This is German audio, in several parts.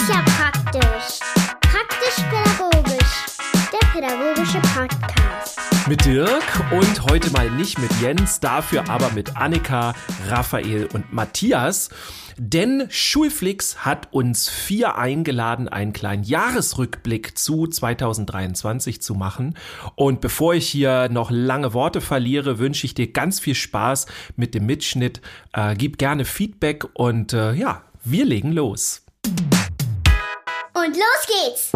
ist ja praktisch. Praktisch-pädagogisch. Der pädagogische Podcast. Mit Dirk und heute mal nicht mit Jens, dafür aber mit Annika, Raphael und Matthias. Denn Schulflix hat uns vier eingeladen, einen kleinen Jahresrückblick zu 2023 zu machen. Und bevor ich hier noch lange Worte verliere, wünsche ich dir ganz viel Spaß mit dem Mitschnitt. Äh, gib gerne Feedback und äh, ja, wir legen los. Und los geht's!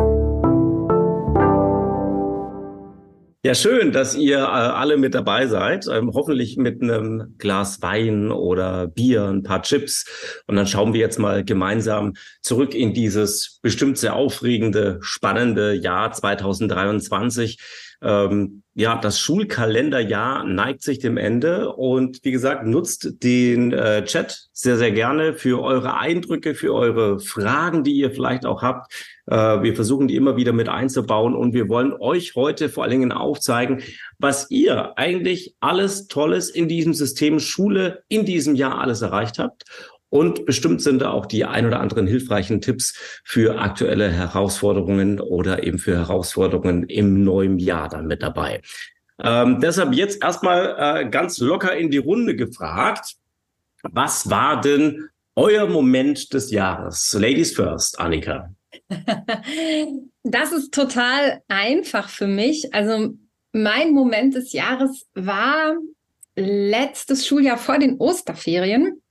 Ja, schön, dass ihr äh, alle mit dabei seid. Ähm, hoffentlich mit einem Glas Wein oder Bier, ein paar Chips. Und dann schauen wir jetzt mal gemeinsam zurück in dieses bestimmt sehr aufregende, spannende Jahr 2023. Ähm, ja, das Schulkalenderjahr neigt sich dem Ende und wie gesagt, nutzt den äh, Chat sehr, sehr gerne für eure Eindrücke, für eure Fragen, die ihr vielleicht auch habt. Äh, wir versuchen die immer wieder mit einzubauen und wir wollen euch heute vor allen Dingen aufzeigen, was ihr eigentlich alles Tolles in diesem System Schule in diesem Jahr alles erreicht habt und bestimmt sind da auch die ein oder anderen hilfreichen Tipps für aktuelle Herausforderungen oder eben für Herausforderungen im neuen Jahr dann mit dabei. Ähm, deshalb jetzt erstmal äh, ganz locker in die Runde gefragt. Was war denn euer Moment des Jahres? Ladies first, Annika. Das ist total einfach für mich. Also mein Moment des Jahres war letztes Schuljahr vor den Osterferien.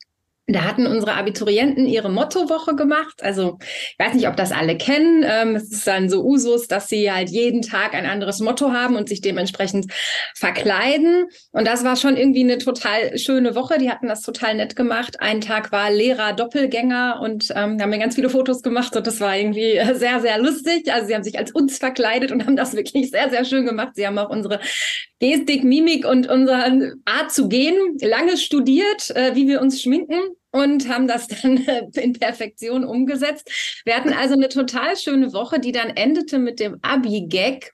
Da hatten unsere Abiturienten ihre Mottowoche gemacht. Also ich weiß nicht, ob das alle kennen. Ähm, es ist dann so Usus, dass sie halt jeden Tag ein anderes Motto haben und sich dementsprechend verkleiden. Und das war schon irgendwie eine total schöne Woche. Die hatten das total nett gemacht. Ein Tag war Lehrer Doppelgänger und ähm, haben mir ganz viele Fotos gemacht und das war irgendwie sehr, sehr lustig. Also sie haben sich als uns verkleidet und haben das wirklich sehr, sehr schön gemacht. Sie haben auch unsere Gestik, Mimik und unsere Art zu gehen lange studiert, äh, wie wir uns schminken und haben das dann äh, in Perfektion umgesetzt. Wir hatten also eine total schöne Woche, die dann endete mit dem Abi-Gag.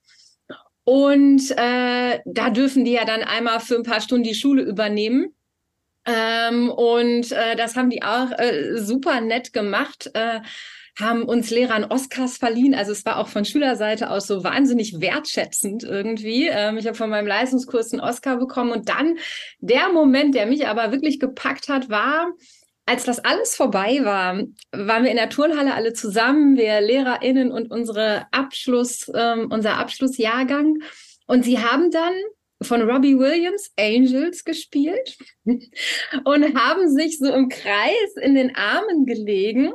Und äh, da dürfen die ja dann einmal für ein paar Stunden die Schule übernehmen. Ähm, und äh, das haben die auch äh, super nett gemacht. Äh, haben uns Lehrern Oscars verliehen. Also es war auch von Schülerseite aus so wahnsinnig wertschätzend irgendwie. Ähm, ich habe von meinem Leistungskurs einen Oscar bekommen. Und dann der Moment, der mich aber wirklich gepackt hat, war, als das alles vorbei war, waren wir in der Turnhalle alle zusammen, wir LehrerInnen und unsere Abschluss, ähm, unser Abschlussjahrgang. Und sie haben dann von Robbie Williams Angels gespielt und haben sich so im Kreis in den Armen gelegen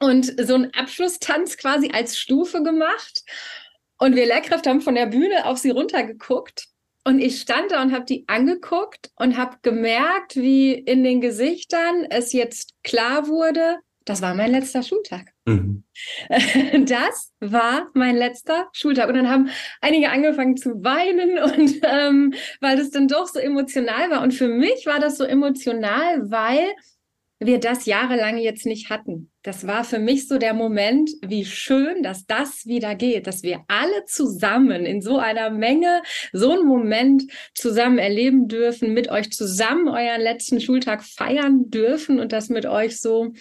und so einen Abschlusstanz quasi als Stufe gemacht. Und wir Lehrkräfte haben von der Bühne auf sie runtergeguckt. Und ich stand da und habe die angeguckt und habe gemerkt, wie in den Gesichtern es jetzt klar wurde, das war mein letzter Schultag. Mhm. Das war mein letzter Schultag. Und dann haben einige angefangen zu weinen und ähm, weil das dann doch so emotional war. Und für mich war das so emotional, weil wir das jahrelang jetzt nicht hatten. Das war für mich so der Moment, wie schön, dass das wieder geht, dass wir alle zusammen in so einer Menge so einen Moment zusammen erleben dürfen, mit euch zusammen euren letzten Schultag feiern dürfen und das mit euch so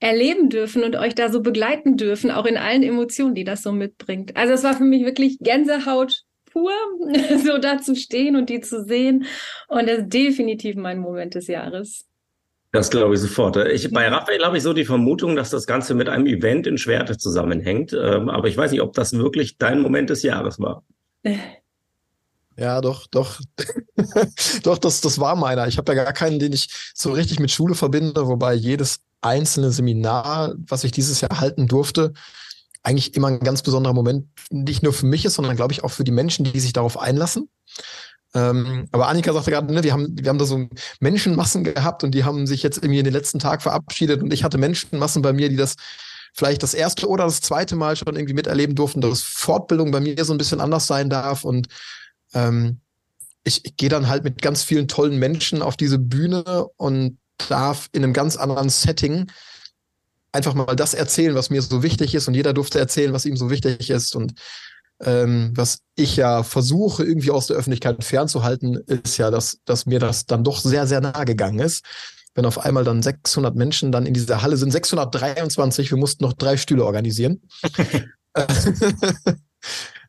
erleben dürfen und euch da so begleiten dürfen, auch in allen Emotionen, die das so mitbringt. Also es war für mich wirklich Gänsehaut pur, so da zu stehen und die zu sehen. Und das ist definitiv mein Moment des Jahres. Das glaube ich sofort. Ich, bei Raphael habe ich so die Vermutung, dass das Ganze mit einem Event in Schwerte zusammenhängt. Ähm, aber ich weiß nicht, ob das wirklich dein Moment des Jahres war. Ja, doch, doch. doch, das, das war meiner. Ich habe ja gar keinen, den ich so richtig mit Schule verbinde, wobei jedes einzelne Seminar, was ich dieses Jahr halten durfte, eigentlich immer ein ganz besonderer Moment nicht nur für mich ist, sondern glaube ich auch für die Menschen, die sich darauf einlassen. Ähm, aber Annika sagte gerade, ne, wir haben, wir haben da so Menschenmassen gehabt und die haben sich jetzt irgendwie in den letzten Tag verabschiedet und ich hatte Menschenmassen bei mir, die das vielleicht das erste oder das zweite Mal schon irgendwie miterleben durften, dass Fortbildung bei mir so ein bisschen anders sein darf und ähm, ich, ich gehe dann halt mit ganz vielen tollen Menschen auf diese Bühne und darf in einem ganz anderen Setting einfach mal das erzählen, was mir so wichtig ist und jeder durfte erzählen, was ihm so wichtig ist und ähm, was ich ja versuche, irgendwie aus der Öffentlichkeit fernzuhalten, ist ja, dass, dass mir das dann doch sehr, sehr nahe gegangen ist. wenn auf einmal dann 600 Menschen dann in dieser Halle sind, 623, wir mussten noch drei Stühle organisieren.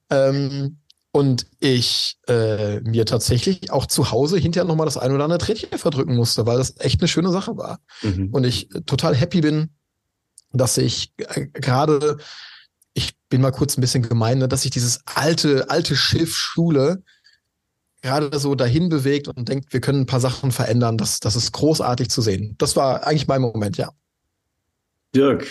ähm, und ich äh, mir tatsächlich auch zu Hause hinterher nochmal das ein oder andere Tränchen verdrücken musste, weil das echt eine schöne Sache war. Mhm. Und ich total happy bin, dass ich äh, gerade, bin mal kurz ein bisschen gemein, ne, dass sich dieses alte, alte Schiff Schule gerade so dahin bewegt und denkt, wir können ein paar Sachen verändern. Das, das ist großartig zu sehen. Das war eigentlich mein Moment, ja. Dirk,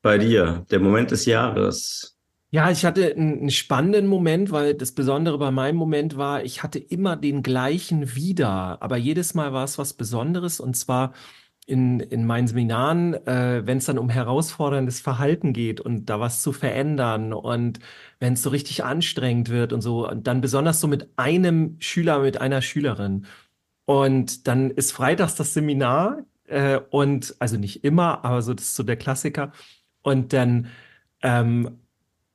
bei dir, der Moment des Jahres. Ja, ich hatte einen, einen spannenden Moment, weil das Besondere bei meinem Moment war, ich hatte immer den gleichen wieder, aber jedes Mal war es was Besonderes und zwar in, in meinen Seminaren, äh, wenn es dann um herausforderndes Verhalten geht und da was zu verändern und wenn es so richtig anstrengend wird und so, und dann besonders so mit einem Schüler, mit einer Schülerin. Und dann ist freitags das Seminar äh, und also nicht immer, aber so das ist so der Klassiker. Und dann ähm,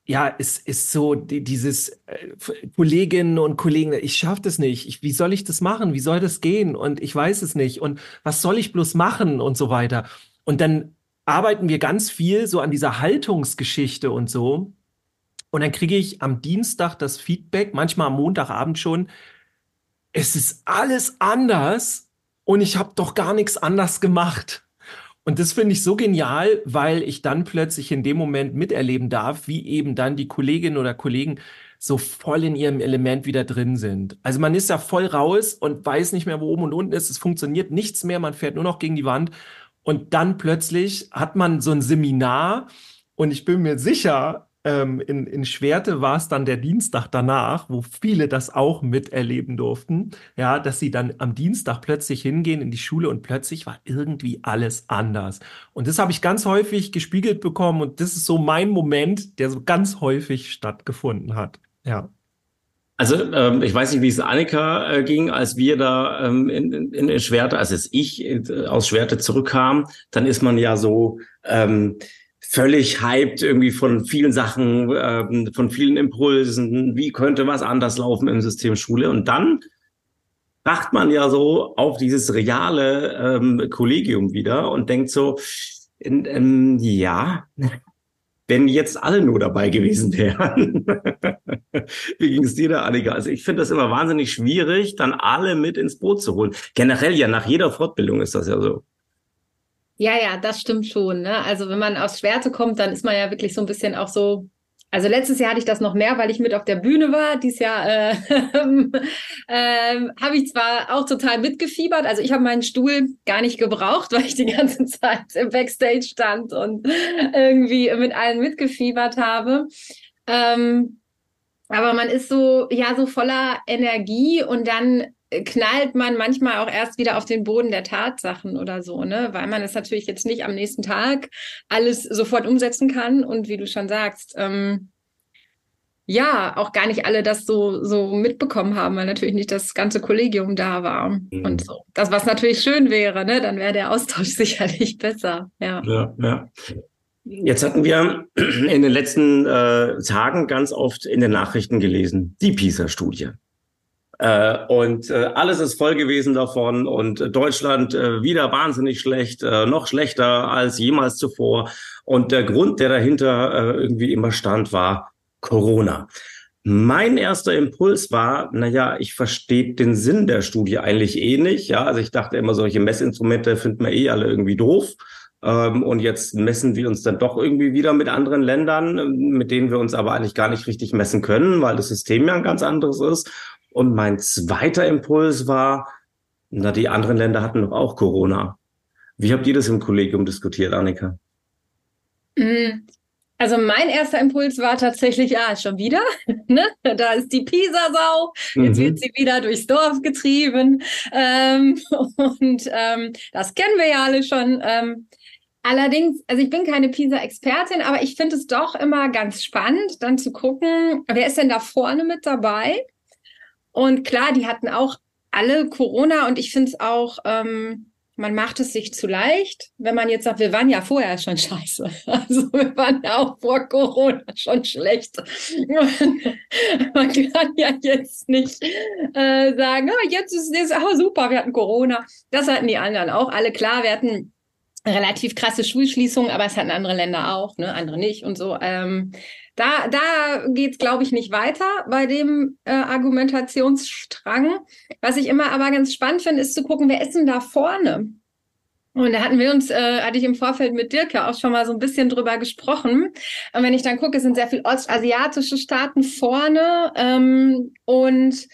ja, es ist so die, dieses äh, Kolleginnen und Kollegen, ich schaffe das nicht. Ich, wie soll ich das machen? Wie soll das gehen? Und ich weiß es nicht. Und was soll ich bloß machen und so weiter. Und dann arbeiten wir ganz viel so an dieser Haltungsgeschichte und so. Und dann kriege ich am Dienstag das Feedback, manchmal am Montagabend schon, es ist alles anders und ich habe doch gar nichts anders gemacht. Und das finde ich so genial, weil ich dann plötzlich in dem Moment miterleben darf, wie eben dann die Kolleginnen oder Kollegen so voll in ihrem Element wieder drin sind. Also man ist ja voll raus und weiß nicht mehr, wo oben und unten ist. Es funktioniert nichts mehr. Man fährt nur noch gegen die Wand. Und dann plötzlich hat man so ein Seminar. Und ich bin mir sicher, ähm, in, in Schwerte war es dann der Dienstag danach, wo viele das auch miterleben durften, ja, dass sie dann am Dienstag plötzlich hingehen in die Schule und plötzlich war irgendwie alles anders. Und das habe ich ganz häufig gespiegelt bekommen und das ist so mein Moment, der so ganz häufig stattgefunden hat. Ja. Also ähm, ich weiß nicht, wie es Annika äh, ging, als wir da ähm, in, in, in Schwerte, als es ich äh, aus Schwerte zurückkam, dann ist man ja so ähm, völlig hyped irgendwie von vielen Sachen, äh, von vielen Impulsen, wie könnte was anders laufen im System Schule. Und dann wacht man ja so auf dieses reale ähm, Kollegium wieder und denkt so, in, ähm, ja, wenn jetzt alle nur dabei gewesen wären. Wie ging es dir da, Annika? Also ich finde das immer wahnsinnig schwierig, dann alle mit ins Boot zu holen. Generell ja, nach jeder Fortbildung ist das ja so. Ja, ja, das stimmt schon. Ne? Also wenn man aus Schwerte kommt, dann ist man ja wirklich so ein bisschen auch so. Also letztes Jahr hatte ich das noch mehr, weil ich mit auf der Bühne war. Dieses Jahr äh, äh, habe ich zwar auch total mitgefiebert. Also ich habe meinen Stuhl gar nicht gebraucht, weil ich die ganze Zeit im Backstage stand und irgendwie mit allen mitgefiebert habe. Ähm, aber man ist so, ja, so voller Energie und dann knallt man manchmal auch erst wieder auf den Boden der Tatsachen oder so, ne? Weil man es natürlich jetzt nicht am nächsten Tag alles sofort umsetzen kann und wie du schon sagst, ähm, ja, auch gar nicht alle das so, so mitbekommen haben, weil natürlich nicht das ganze Kollegium da war mhm. und so. Das, was natürlich schön wäre, ne? Dann wäre der Austausch sicherlich besser, ja. Ja, ja. Jetzt hatten wir in den letzten äh, Tagen ganz oft in den Nachrichten gelesen, die PISA-Studie. Äh, und äh, alles ist voll gewesen davon und Deutschland äh, wieder wahnsinnig schlecht, äh, noch schlechter als jemals zuvor. Und der Grund, der dahinter äh, irgendwie immer stand, war Corona. Mein erster Impuls war, na ja, ich verstehe den Sinn der Studie eigentlich eh nicht. Ja, also ich dachte immer, solche Messinstrumente finden wir eh alle irgendwie doof. Ähm, und jetzt messen wir uns dann doch irgendwie wieder mit anderen Ländern, mit denen wir uns aber eigentlich gar nicht richtig messen können, weil das System ja ein ganz anderes ist. Und mein zweiter Impuls war, na, die anderen Länder hatten doch auch Corona. Wie habt ihr das im Kollegium diskutiert, Annika? Mm, also mein erster Impuls war tatsächlich, ja, schon wieder, ne? da ist die Pisa-Sau, jetzt mhm. wird sie wieder durchs Dorf getrieben ähm, und ähm, das kennen wir ja alle schon. Ähm, allerdings, also ich bin keine Pisa-Expertin, aber ich finde es doch immer ganz spannend, dann zu gucken, wer ist denn da vorne mit dabei? Und klar, die hatten auch alle Corona und ich finde es auch, ähm, man macht es sich zu leicht, wenn man jetzt sagt, wir waren ja vorher schon scheiße. Also wir waren ja auch vor Corona schon schlecht. Man kann ja jetzt nicht äh, sagen, oh, jetzt ist es oh, super, wir hatten Corona. Das hatten die anderen auch alle klar. Wir hatten relativ krasse Schulschließungen, aber es hatten andere Länder auch, ne, andere nicht und so. Ähm, da da geht's, glaube ich, nicht weiter bei dem äh, Argumentationsstrang. Was ich immer aber ganz spannend finde, ist zu gucken, wer ist denn da vorne? Und da hatten wir uns, äh, hatte ich im Vorfeld mit Dirk ja auch schon mal so ein bisschen drüber gesprochen. Und wenn ich dann gucke, sind sehr viele ostasiatische Staaten vorne. Ähm, und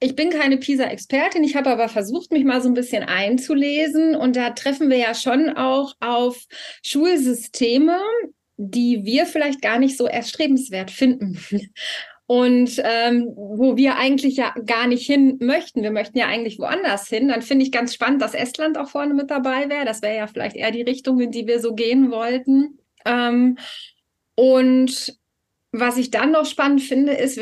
ich bin keine PISA-Expertin, ich habe aber versucht, mich mal so ein bisschen einzulesen. Und da treffen wir ja schon auch auf Schulsysteme, die wir vielleicht gar nicht so erstrebenswert finden. Und ähm, wo wir eigentlich ja gar nicht hin möchten. Wir möchten ja eigentlich woanders hin. Dann finde ich ganz spannend, dass Estland auch vorne mit dabei wäre. Das wäre ja vielleicht eher die Richtung, in die wir so gehen wollten. Ähm, und was ich dann noch spannend finde, ist,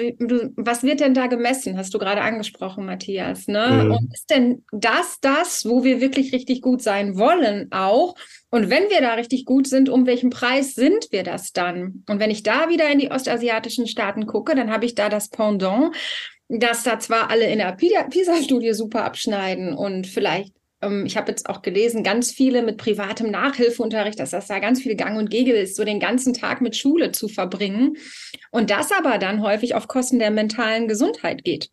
was wird denn da gemessen? Hast du gerade angesprochen, Matthias. Ne? Mhm. Und ist denn das das, wo wir wirklich richtig gut sein wollen auch? Und wenn wir da richtig gut sind, um welchen Preis sind wir das dann? Und wenn ich da wieder in die ostasiatischen Staaten gucke, dann habe ich da das Pendant, dass da zwar alle in der PISA-Studie super abschneiden und vielleicht ich habe jetzt auch gelesen, ganz viele mit privatem Nachhilfeunterricht, dass das da ganz viel Gang und Gege ist, so den ganzen Tag mit Schule zu verbringen. Und das aber dann häufig auf Kosten der mentalen Gesundheit geht.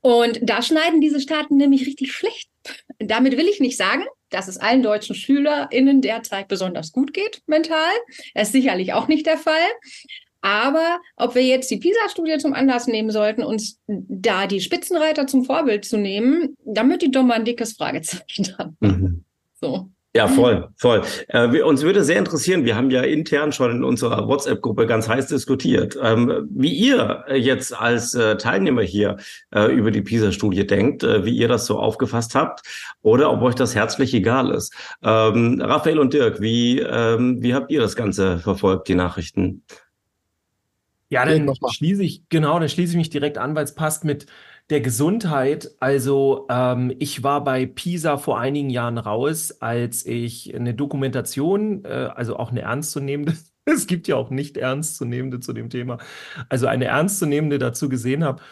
Und da schneiden diese Staaten nämlich richtig schlecht. Damit will ich nicht sagen, dass es allen deutschen SchülerInnen derzeit besonders gut geht, mental. Das ist sicherlich auch nicht der Fall. Aber ob wir jetzt die PISA-Studie zum Anlass nehmen sollten, uns da die Spitzenreiter zum Vorbild zu nehmen, damit die doch mal ein dickes Fragezeichen dran. Mhm. So. Ja, voll, voll. Äh, wir, uns würde sehr interessieren, wir haben ja intern schon in unserer WhatsApp-Gruppe ganz heiß diskutiert, ähm, wie ihr jetzt als äh, Teilnehmer hier äh, über die PISA-Studie denkt, äh, wie ihr das so aufgefasst habt oder ob euch das herzlich egal ist. Ähm, Raphael und Dirk, wie, ähm, wie habt ihr das Ganze verfolgt, die Nachrichten? Ja, dann schließe ich, genau, dann schließe ich mich direkt an, weil es passt mit der Gesundheit. Also ähm, ich war bei PISA vor einigen Jahren raus, als ich eine Dokumentation, äh, also auch eine ernstzunehmende, es gibt ja auch nicht ernstzunehmende zu dem Thema, also eine ernstzunehmende dazu gesehen habe.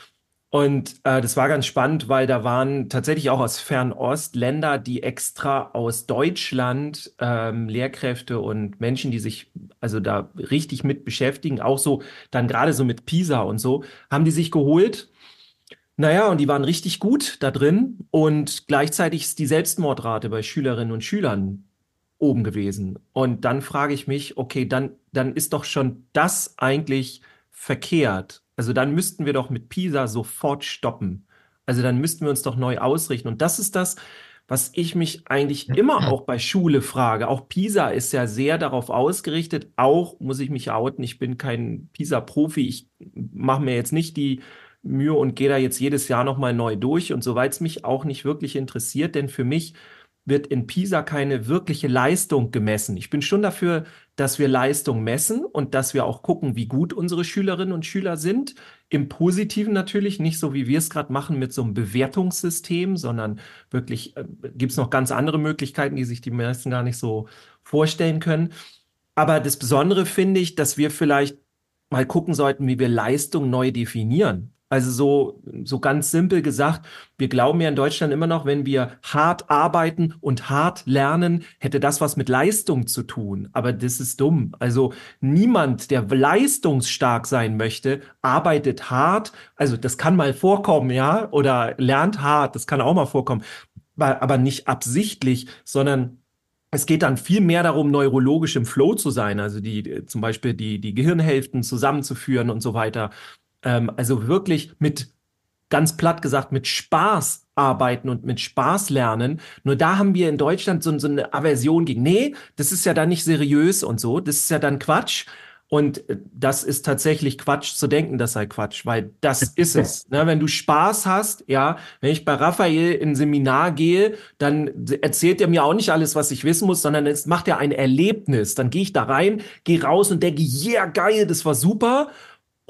Und äh, das war ganz spannend, weil da waren tatsächlich auch aus Fernost Länder, die extra aus Deutschland ähm, Lehrkräfte und Menschen, die sich also da richtig mit beschäftigen, auch so dann gerade so mit PISA und so, haben die sich geholt. Naja, und die waren richtig gut da drin. Und gleichzeitig ist die Selbstmordrate bei Schülerinnen und Schülern oben gewesen. Und dann frage ich mich, okay, dann, dann ist doch schon das eigentlich verkehrt also dann müssten wir doch mit Pisa sofort stoppen. Also dann müssten wir uns doch neu ausrichten. Und das ist das, was ich mich eigentlich immer auch bei Schule frage. Auch Pisa ist ja sehr darauf ausgerichtet. Auch muss ich mich outen, ich bin kein Pisa-Profi. Ich mache mir jetzt nicht die Mühe und gehe da jetzt jedes Jahr nochmal neu durch. Und soweit es mich auch nicht wirklich interessiert, denn für mich wird in Pisa keine wirkliche Leistung gemessen. Ich bin schon dafür, dass wir Leistung messen und dass wir auch gucken, wie gut unsere Schülerinnen und Schüler sind. Im Positiven natürlich, nicht so wie wir es gerade machen mit so einem Bewertungssystem, sondern wirklich äh, gibt es noch ganz andere Möglichkeiten, die sich die meisten gar nicht so vorstellen können. Aber das Besondere finde ich, dass wir vielleicht mal gucken sollten, wie wir Leistung neu definieren. Also so, so ganz simpel gesagt, wir glauben ja in Deutschland immer noch, wenn wir hart arbeiten und hart lernen, hätte das was mit Leistung zu tun. Aber das ist dumm. Also niemand, der leistungsstark sein möchte, arbeitet hart. Also das kann mal vorkommen, ja, oder lernt hart, das kann auch mal vorkommen, aber nicht absichtlich, sondern es geht dann viel mehr darum, neurologisch im Flow zu sein, also die zum Beispiel die, die Gehirnhälften zusammenzuführen und so weiter. Ähm, also wirklich mit, ganz platt gesagt, mit Spaß arbeiten und mit Spaß lernen. Nur da haben wir in Deutschland so, so eine Aversion gegen, nee, das ist ja dann nicht seriös und so, das ist ja dann Quatsch. Und äh, das ist tatsächlich Quatsch zu denken, das sei Quatsch, weil das ist es. Ne? Wenn du Spaß hast, ja, wenn ich bei Raphael in ein Seminar gehe, dann erzählt er mir auch nicht alles, was ich wissen muss, sondern es macht er ein Erlebnis. Dann gehe ich da rein, gehe raus und denke, yeah, geil, das war super.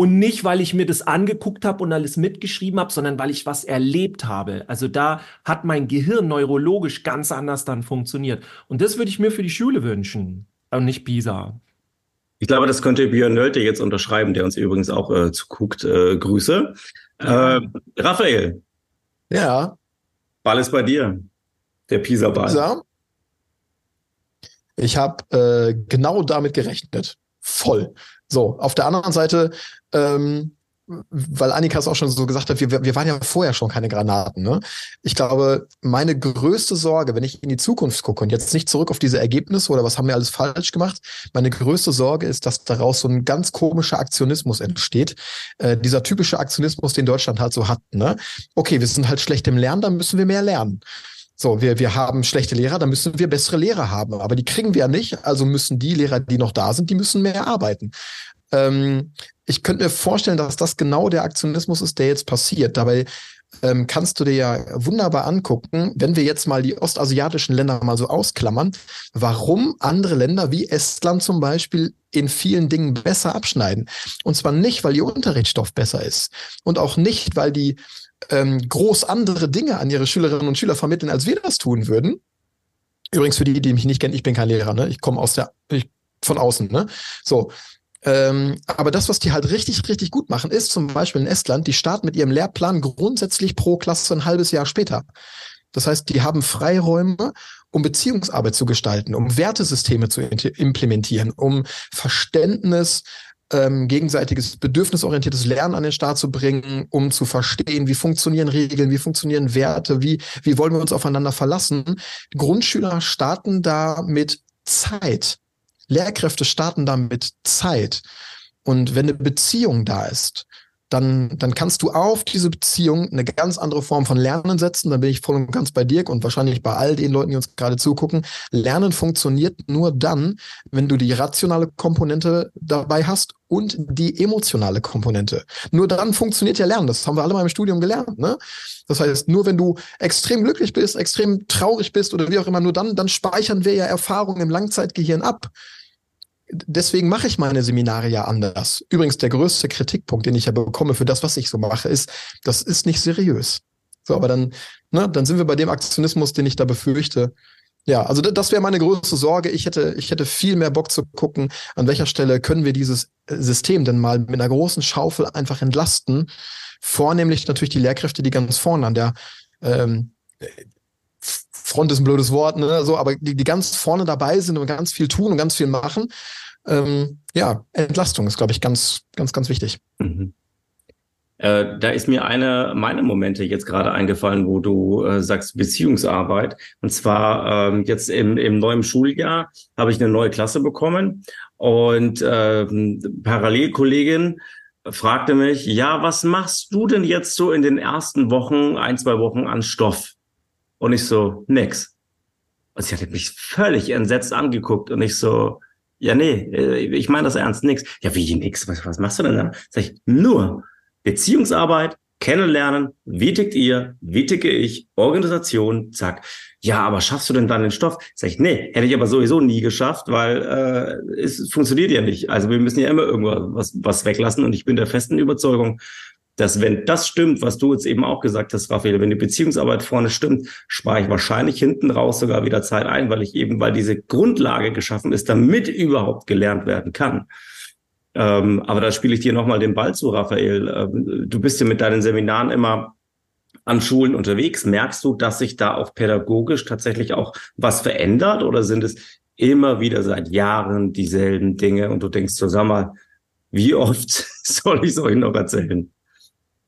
Und nicht, weil ich mir das angeguckt habe und alles mitgeschrieben habe, sondern weil ich was erlebt habe. Also da hat mein Gehirn neurologisch ganz anders dann funktioniert. Und das würde ich mir für die Schule wünschen. Und nicht Pisa. Ich glaube, das könnte Björn Nölte jetzt unterschreiben, der uns übrigens auch äh, zuguckt. Äh, Grüße. Äh, Raphael. Ja. Ball ist bei dir. Der Pisa-Ball. Pisa? Ich habe äh, genau damit gerechnet. Voll. So, auf der anderen Seite, ähm, weil Annika es auch schon so gesagt hat, wir, wir waren ja vorher schon keine Granaten. Ne? Ich glaube, meine größte Sorge, wenn ich in die Zukunft gucke und jetzt nicht zurück auf diese Ergebnisse oder was haben wir alles falsch gemacht, meine größte Sorge ist, dass daraus so ein ganz komischer Aktionismus entsteht. Äh, dieser typische Aktionismus, den Deutschland halt so hat. Ne? Okay, wir sind halt schlecht im Lernen, dann müssen wir mehr lernen. So, wir, wir haben schlechte Lehrer, dann müssen wir bessere Lehrer haben. Aber die kriegen wir ja nicht. Also müssen die Lehrer, die noch da sind, die müssen mehr arbeiten. Ähm, ich könnte mir vorstellen, dass das genau der Aktionismus ist, der jetzt passiert. Dabei ähm, kannst du dir ja wunderbar angucken, wenn wir jetzt mal die ostasiatischen Länder mal so ausklammern, warum andere Länder wie Estland zum Beispiel in vielen Dingen besser abschneiden. Und zwar nicht, weil ihr Unterrichtsstoff besser ist und auch nicht, weil die ähm, groß andere Dinge an ihre Schülerinnen und Schüler vermitteln, als wir das tun würden. Übrigens für die, die mich nicht kennen, ich bin kein Lehrer, ne? Ich komme aus der, ich, von außen, ne? So. Ähm, aber das, was die halt richtig, richtig gut machen, ist zum Beispiel in Estland, die starten mit ihrem Lehrplan grundsätzlich pro Klasse ein halbes Jahr später. Das heißt, die haben Freiräume, um Beziehungsarbeit zu gestalten, um Wertesysteme zu implementieren, um Verständnis ähm, gegenseitiges bedürfnisorientiertes Lernen an den Start zu bringen, um zu verstehen, wie funktionieren Regeln, wie funktionieren Werte, wie, wie wollen wir uns aufeinander verlassen. Grundschüler starten da mit Zeit. Lehrkräfte starten da mit Zeit. Und wenn eine Beziehung da ist, dann, dann kannst du auf diese Beziehung eine ganz andere Form von Lernen setzen. Da bin ich voll und ganz bei Dirk und wahrscheinlich bei all den Leuten, die uns gerade zugucken. Lernen funktioniert nur dann, wenn du die rationale Komponente dabei hast und die emotionale Komponente. Nur dann funktioniert ja Lernen. Das haben wir alle mal im Studium gelernt. Ne? Das heißt, nur wenn du extrem glücklich bist, extrem traurig bist oder wie auch immer, nur dann, dann speichern wir ja Erfahrungen im Langzeitgehirn ab deswegen mache ich meine Seminare ja anders. Übrigens, der größte Kritikpunkt, den ich ja bekomme für das, was ich so mache, ist, das ist nicht seriös. So, aber dann, ne, dann sind wir bei dem Aktionismus, den ich da befürchte. Ja, also das wäre meine größte Sorge. Ich hätte, ich hätte viel mehr Bock zu gucken, an welcher Stelle können wir dieses äh, System denn mal mit einer großen Schaufel einfach entlasten. Vornehmlich natürlich die Lehrkräfte, die ganz vorne an der ähm, Front ist ein blödes Wort, ne, so, aber die, die ganz vorne dabei sind und ganz viel tun und ganz viel machen ähm, ja, Entlastung ist, glaube ich, ganz, ganz, ganz wichtig. Mhm. Äh, da ist mir eine meiner Momente jetzt gerade eingefallen, wo du äh, sagst Beziehungsarbeit. Und zwar ähm, jetzt im, im neuen Schuljahr habe ich eine neue Klasse bekommen und ähm, Parallelkollegin fragte mich, ja, was machst du denn jetzt so in den ersten Wochen, ein, zwei Wochen an Stoff? Und ich so, nix. Und sie hat mich völlig entsetzt angeguckt und ich so, ja, nee, äh, ich meine das ernst, nix. Ja, wie nix? Was, was machst du denn da? Sag ich, nur Beziehungsarbeit, kennenlernen, wie tickt ihr, wie ticke ich, Organisation, zack. Ja, aber schaffst du denn dann den Stoff? Sag ich, nee, hätte ich aber sowieso nie geschafft, weil äh, es funktioniert ja nicht. Also wir müssen ja immer irgendwas was weglassen und ich bin der festen Überzeugung, dass wenn das stimmt, was du jetzt eben auch gesagt hast, Raphael, wenn die Beziehungsarbeit vorne stimmt, spare ich wahrscheinlich hinten raus sogar wieder Zeit ein, weil ich eben, weil diese Grundlage geschaffen ist, damit überhaupt gelernt werden kann. Ähm, aber da spiele ich dir nochmal den Ball zu, Raphael. Ähm, du bist ja mit deinen Seminaren immer an Schulen unterwegs. Merkst du, dass sich da auch pädagogisch tatsächlich auch was verändert oder sind es immer wieder seit Jahren dieselben Dinge und du denkst mal, wie oft soll ich es euch noch erzählen?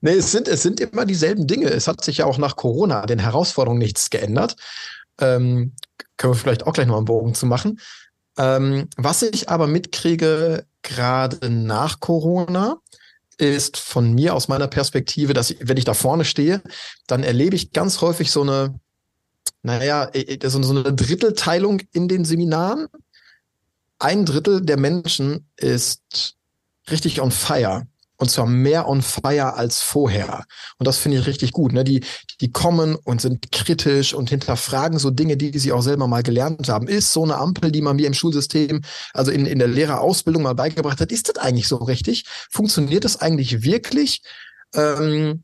Nee, es sind, es sind immer dieselben Dinge. Es hat sich ja auch nach Corona, den Herausforderungen nichts geändert. Ähm, können wir vielleicht auch gleich noch einen Bogen zu machen. Ähm, was ich aber mitkriege, gerade nach Corona, ist von mir aus meiner Perspektive, dass ich, wenn ich da vorne stehe, dann erlebe ich ganz häufig so eine, naja, so eine Drittelteilung in den Seminaren. Ein Drittel der Menschen ist richtig on fire und zwar mehr on fire als vorher. Und das finde ich richtig gut. Ne? Die, die kommen und sind kritisch und hinterfragen so Dinge, die sie auch selber mal gelernt haben. Ist so eine Ampel, die man mir im Schulsystem, also in, in der Lehrerausbildung mal beigebracht hat, ist das eigentlich so richtig? Funktioniert das eigentlich wirklich? Ähm,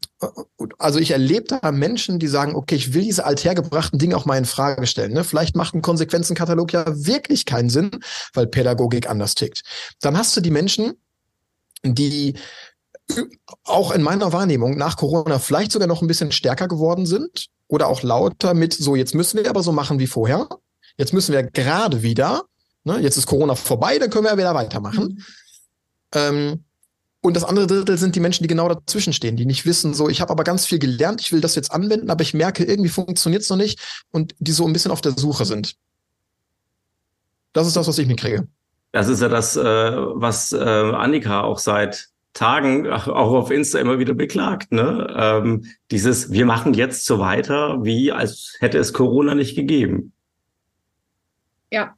also ich erlebe da Menschen, die sagen, okay, ich will diese althergebrachten Dinge auch mal in Frage stellen. Ne? Vielleicht macht ein Konsequenzenkatalog ja wirklich keinen Sinn, weil Pädagogik anders tickt. Dann hast du die Menschen, die auch in meiner Wahrnehmung nach Corona vielleicht sogar noch ein bisschen stärker geworden sind oder auch lauter mit, so jetzt müssen wir aber so machen wie vorher. Jetzt müssen wir gerade wieder, ne, jetzt ist Corona vorbei, dann können wir ja wieder weitermachen. Mhm. Ähm, und das andere Drittel sind die Menschen, die genau dazwischen stehen, die nicht wissen, so, ich habe aber ganz viel gelernt, ich will das jetzt anwenden, aber ich merke, irgendwie funktioniert es noch nicht und die so ein bisschen auf der Suche sind. Das ist das, was ich mitkriege. Das ist ja das, äh, was äh, Annika auch seit Tagen auch auf Insta immer wieder beklagt. Ne? Ähm, dieses, wir machen jetzt so weiter, wie als hätte es Corona nicht gegeben. Ja,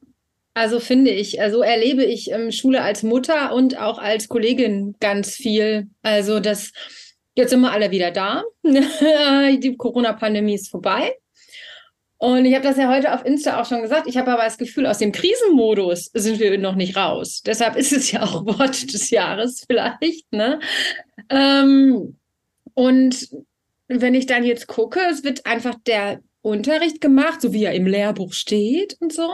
also finde ich, also erlebe ich ähm, Schule als Mutter und auch als Kollegin ganz viel. Also das, jetzt sind wir alle wieder da. Die Corona-Pandemie ist vorbei. Und ich habe das ja heute auf Insta auch schon gesagt. Ich habe aber das Gefühl, aus dem Krisenmodus sind wir noch nicht raus. Deshalb ist es ja auch Wort des Jahres vielleicht. Ne? Ähm, und wenn ich dann jetzt gucke, es wird einfach der Unterricht gemacht, so wie er im Lehrbuch steht und so.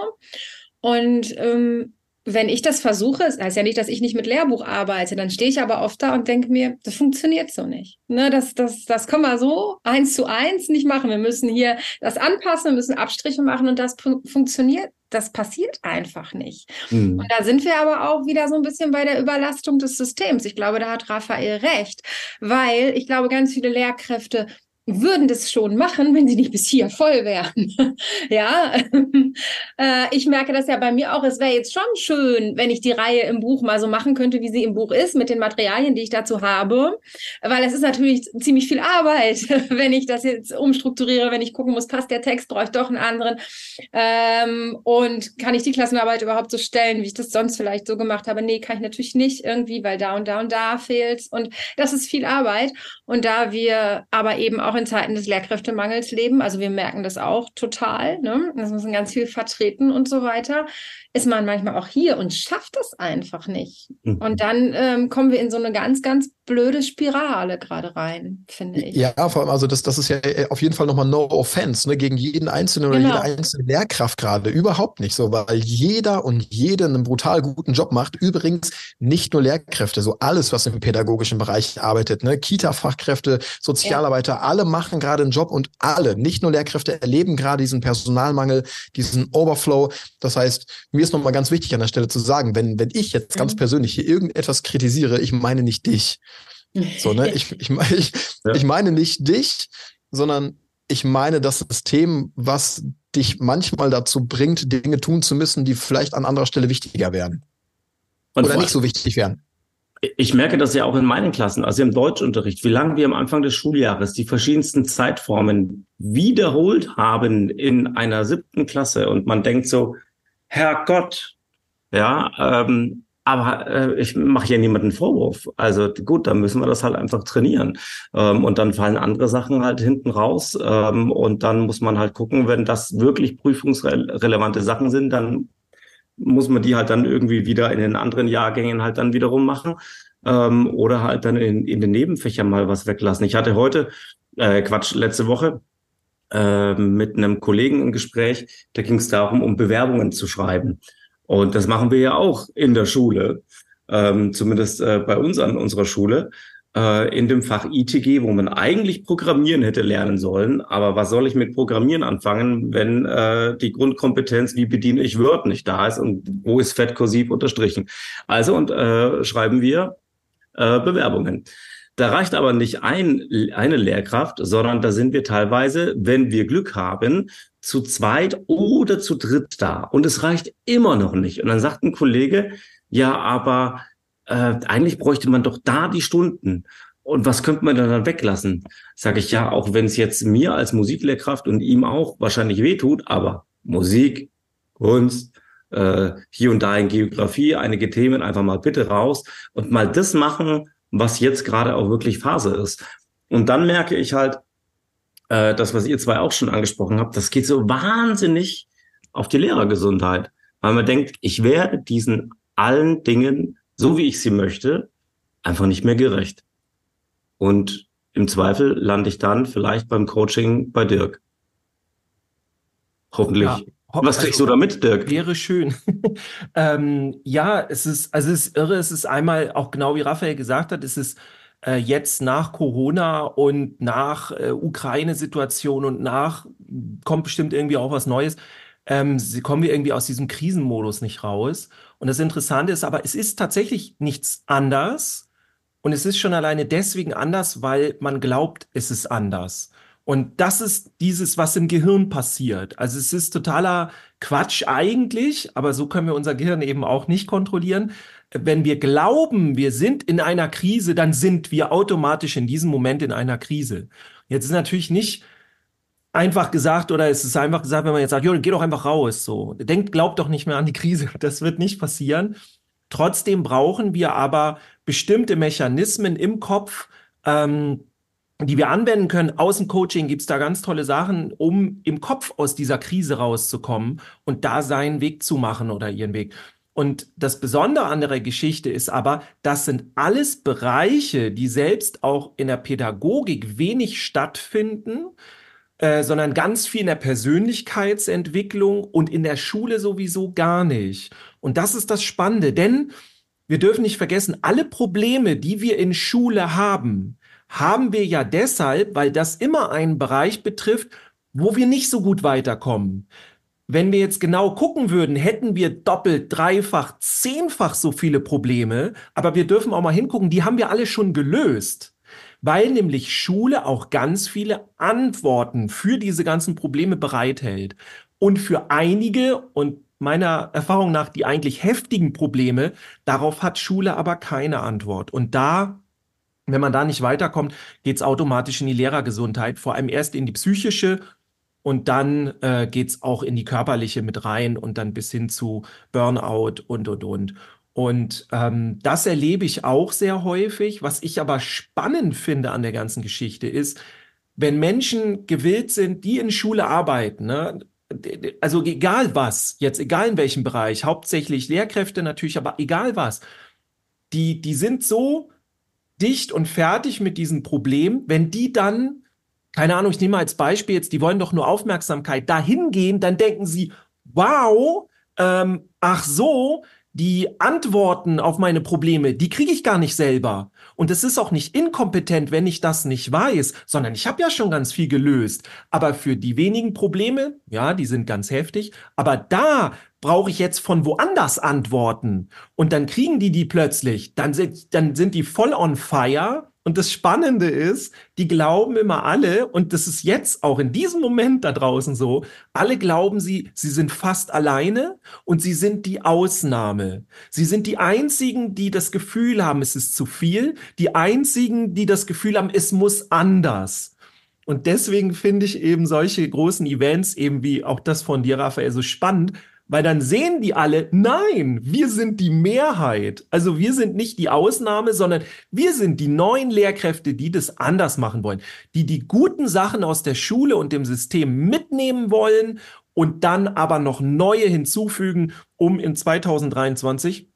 Und ähm, wenn ich das versuche, es heißt ja nicht, dass ich nicht mit Lehrbuch arbeite, dann stehe ich aber oft da und denke mir, das funktioniert so nicht. Ne, das, das, das können wir so eins zu eins nicht machen. Wir müssen hier das anpassen, wir müssen Abstriche machen und das funktioniert. Das passiert einfach nicht. Mhm. Und da sind wir aber auch wieder so ein bisschen bei der Überlastung des Systems. Ich glaube, da hat Raphael recht, weil ich glaube, ganz viele Lehrkräfte würden das schon machen, wenn sie nicht bis hier voll wären. ja, äh, ich merke das ja bei mir auch. Es wäre jetzt schon schön, wenn ich die Reihe im Buch mal so machen könnte, wie sie im Buch ist, mit den Materialien, die ich dazu habe. Weil es ist natürlich ziemlich viel Arbeit, wenn ich das jetzt umstrukturiere, wenn ich gucken muss, passt der Text, brauche ich doch einen anderen. Ähm, und kann ich die Klassenarbeit überhaupt so stellen, wie ich das sonst vielleicht so gemacht habe? Nee, kann ich natürlich nicht irgendwie, weil da und da und da fehlt. Und das ist viel Arbeit. Und da wir aber eben auch in Zeiten des Lehrkräftemangels leben, also wir merken das auch total, ne? das müssen ganz viel vertreten und so weiter, ist man manchmal auch hier und schafft das einfach nicht. Mhm. Und dann ähm, kommen wir in so eine ganz, ganz blöde Spirale gerade rein, finde ich. Ja, vor allem, also das, das ist ja äh, auf jeden Fall nochmal no offense, ne, gegen jeden Einzelnen genau. oder jede einzelne Lehrkraft gerade. Überhaupt nicht so, weil jeder und jede einen brutal guten Job macht. Übrigens nicht nur Lehrkräfte, so alles, was im pädagogischen Bereich arbeitet, ne, Kita-Fachkräfte, Sozialarbeiter, ja. alle machen gerade einen Job und alle, nicht nur Lehrkräfte, erleben gerade diesen Personalmangel, diesen Overflow. Das heißt, mir ist nochmal ganz wichtig an der Stelle zu sagen, wenn, wenn ich jetzt ganz mhm. persönlich hier irgendetwas kritisiere, ich meine nicht dich. So, ne? ich, ich, ich, ja. ich meine nicht dich, sondern ich meine das System, was dich manchmal dazu bringt, Dinge tun zu müssen, die vielleicht an anderer Stelle wichtiger werden. Und Oder nicht so wichtig werden. Ich merke das ja auch in meinen Klassen, also im Deutschunterricht, wie lange wir am Anfang des Schuljahres die verschiedensten Zeitformen wiederholt haben in einer siebten Klasse und man denkt so, Herrgott, ja, ähm, aber äh, ich mache hier niemanden Vorwurf. Also gut, dann müssen wir das halt einfach trainieren. Ähm, und dann fallen andere Sachen halt hinten raus. Ähm, und dann muss man halt gucken, wenn das wirklich prüfungsrelevante Sachen sind, dann muss man die halt dann irgendwie wieder in den anderen Jahrgängen halt dann wiederum machen. Ähm, oder halt dann in, in den Nebenfächern mal was weglassen. Ich hatte heute, äh, Quatsch, letzte Woche äh, mit einem Kollegen ein Gespräch, da ging es darum, um Bewerbungen zu schreiben. Und das machen wir ja auch in der Schule, ähm, zumindest äh, bei uns an unserer Schule, äh, in dem Fach ITG, wo man eigentlich Programmieren hätte lernen sollen. Aber was soll ich mit Programmieren anfangen, wenn äh, die Grundkompetenz, wie bediene ich Word, nicht da ist und wo ist fett kursiv unterstrichen? Also und äh, schreiben wir äh, Bewerbungen. Da reicht aber nicht ein, eine Lehrkraft, sondern da sind wir teilweise, wenn wir Glück haben, zu zweit oder zu dritt da. Und es reicht immer noch nicht. Und dann sagt ein Kollege, ja, aber äh, eigentlich bräuchte man doch da die Stunden. Und was könnte man dann weglassen? Sage ich ja, auch wenn es jetzt mir als Musiklehrkraft und ihm auch wahrscheinlich wehtut, aber Musik, Kunst, äh, hier und da in Geografie, einige Themen einfach mal bitte raus und mal das machen, was jetzt gerade auch wirklich Phase ist. Und dann merke ich halt, äh, das, was ihr zwei auch schon angesprochen habt, das geht so wahnsinnig auf die Lehrergesundheit. Weil man denkt, ich werde diesen allen Dingen, so wie ich sie möchte, einfach nicht mehr gerecht. Und im Zweifel lande ich dann vielleicht beim Coaching bei Dirk. Hoffentlich. Ja, Was kriegst also, du damit, Dirk? Wäre schön. ähm, ja, es ist, also es ist irre, es ist einmal auch genau wie Raphael gesagt hat, es ist äh, jetzt nach Corona und nach äh, Ukraine-Situation und nach kommt bestimmt irgendwie auch was Neues. Ähm, sie kommen wir irgendwie aus diesem Krisenmodus nicht raus. Und das Interessante ist aber, es ist tatsächlich nichts anders. Und es ist schon alleine deswegen anders, weil man glaubt, es ist anders. Und das ist dieses, was im Gehirn passiert. Also es ist totaler Quatsch eigentlich, aber so können wir unser Gehirn eben auch nicht kontrollieren. Wenn wir glauben, wir sind in einer Krise, dann sind wir automatisch in diesem Moment in einer Krise. Jetzt ist natürlich nicht einfach gesagt oder es ist einfach gesagt, wenn man jetzt sagt, jo, geh doch einfach raus, so. Denkt, glaubt doch nicht mehr an die Krise. Das wird nicht passieren. Trotzdem brauchen wir aber bestimmte Mechanismen im Kopf, ähm, die wir anwenden können. Aus dem Coaching gibt's da ganz tolle Sachen, um im Kopf aus dieser Krise rauszukommen und da seinen Weg zu machen oder ihren Weg. Und das Besondere an der Geschichte ist aber, das sind alles Bereiche, die selbst auch in der Pädagogik wenig stattfinden, äh, sondern ganz viel in der Persönlichkeitsentwicklung und in der Schule sowieso gar nicht. Und das ist das Spannende, denn wir dürfen nicht vergessen, alle Probleme, die wir in Schule haben, haben wir ja deshalb, weil das immer einen Bereich betrifft, wo wir nicht so gut weiterkommen. Wenn wir jetzt genau gucken würden, hätten wir doppelt, dreifach, zehnfach so viele Probleme, aber wir dürfen auch mal hingucken, die haben wir alle schon gelöst, weil nämlich Schule auch ganz viele Antworten für diese ganzen Probleme bereithält. Und für einige und meiner Erfahrung nach die eigentlich heftigen Probleme, darauf hat Schule aber keine Antwort. Und da wenn man da nicht weiterkommt, geht es automatisch in die Lehrergesundheit, vor allem erst in die psychische und dann äh, geht es auch in die körperliche mit rein und dann bis hin zu Burnout und, und, und. Und ähm, das erlebe ich auch sehr häufig. Was ich aber spannend finde an der ganzen Geschichte ist, wenn Menschen gewillt sind, die in Schule arbeiten, ne, also egal was, jetzt egal in welchem Bereich, hauptsächlich Lehrkräfte natürlich, aber egal was, die, die sind so dicht und fertig mit diesem Problem, wenn die dann, keine Ahnung, ich nehme mal als Beispiel jetzt, die wollen doch nur Aufmerksamkeit, dahin gehen, dann denken sie, wow, ähm, ach so, die Antworten auf meine Probleme, die kriege ich gar nicht selber. Und es ist auch nicht inkompetent, wenn ich das nicht weiß, sondern ich habe ja schon ganz viel gelöst. Aber für die wenigen Probleme, ja, die sind ganz heftig, aber da brauche ich jetzt von woanders Antworten. Und dann kriegen die die plötzlich. Dann sind, dann sind die voll on fire und das Spannende ist, die glauben immer alle, und das ist jetzt auch in diesem Moment da draußen so, alle glauben sie, sie sind fast alleine und sie sind die Ausnahme. Sie sind die einzigen, die das Gefühl haben, es ist zu viel, die einzigen, die das Gefühl haben, es muss anders. Und deswegen finde ich eben solche großen Events, eben wie auch das von dir, Raphael, so spannend, weil dann sehen die alle, nein, wir sind die Mehrheit. Also wir sind nicht die Ausnahme, sondern wir sind die neuen Lehrkräfte, die das anders machen wollen, die die guten Sachen aus der Schule und dem System mitnehmen wollen und dann aber noch neue hinzufügen, um in 2023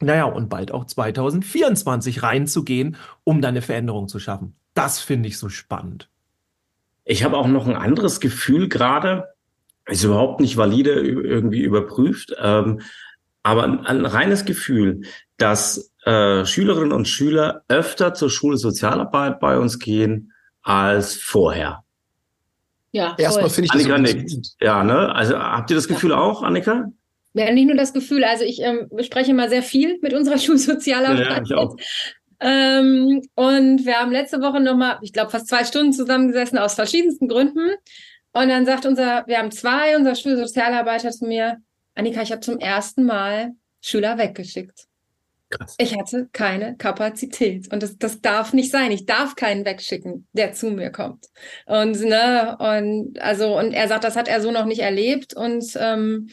naja, und bald auch 2024 reinzugehen, um dann eine Veränderung zu schaffen. Das finde ich so spannend. Ich habe auch noch ein anderes Gefühl gerade, ist überhaupt nicht valide irgendwie überprüft, ähm, aber ein, ein, reines Gefühl, dass äh, Schülerinnen und Schüler öfter zur Schule Sozialarbeit bei uns gehen als vorher. Ja, erstmal finde ich Annika das nickt. Ja, ne? Also habt ihr das Gefühl ja. auch, Annika? Ja, nicht nur das Gefühl. Also ich ähm, spreche mal sehr viel mit unserer Schulsozialarbeit. Ja, ich auch. Ähm, und wir haben letzte Woche nochmal, ich glaube, fast zwei Stunden zusammengesessen aus verschiedensten Gründen. Und dann sagt unser, wir haben zwei, unser Schulsozialarbeiter zu mir, Annika, ich habe zum ersten Mal Schüler weggeschickt. Krass. Ich hatte keine Kapazität und das, das darf nicht sein. Ich darf keinen wegschicken, der zu mir kommt. Und ne und also und er sagt, das hat er so noch nicht erlebt und ähm,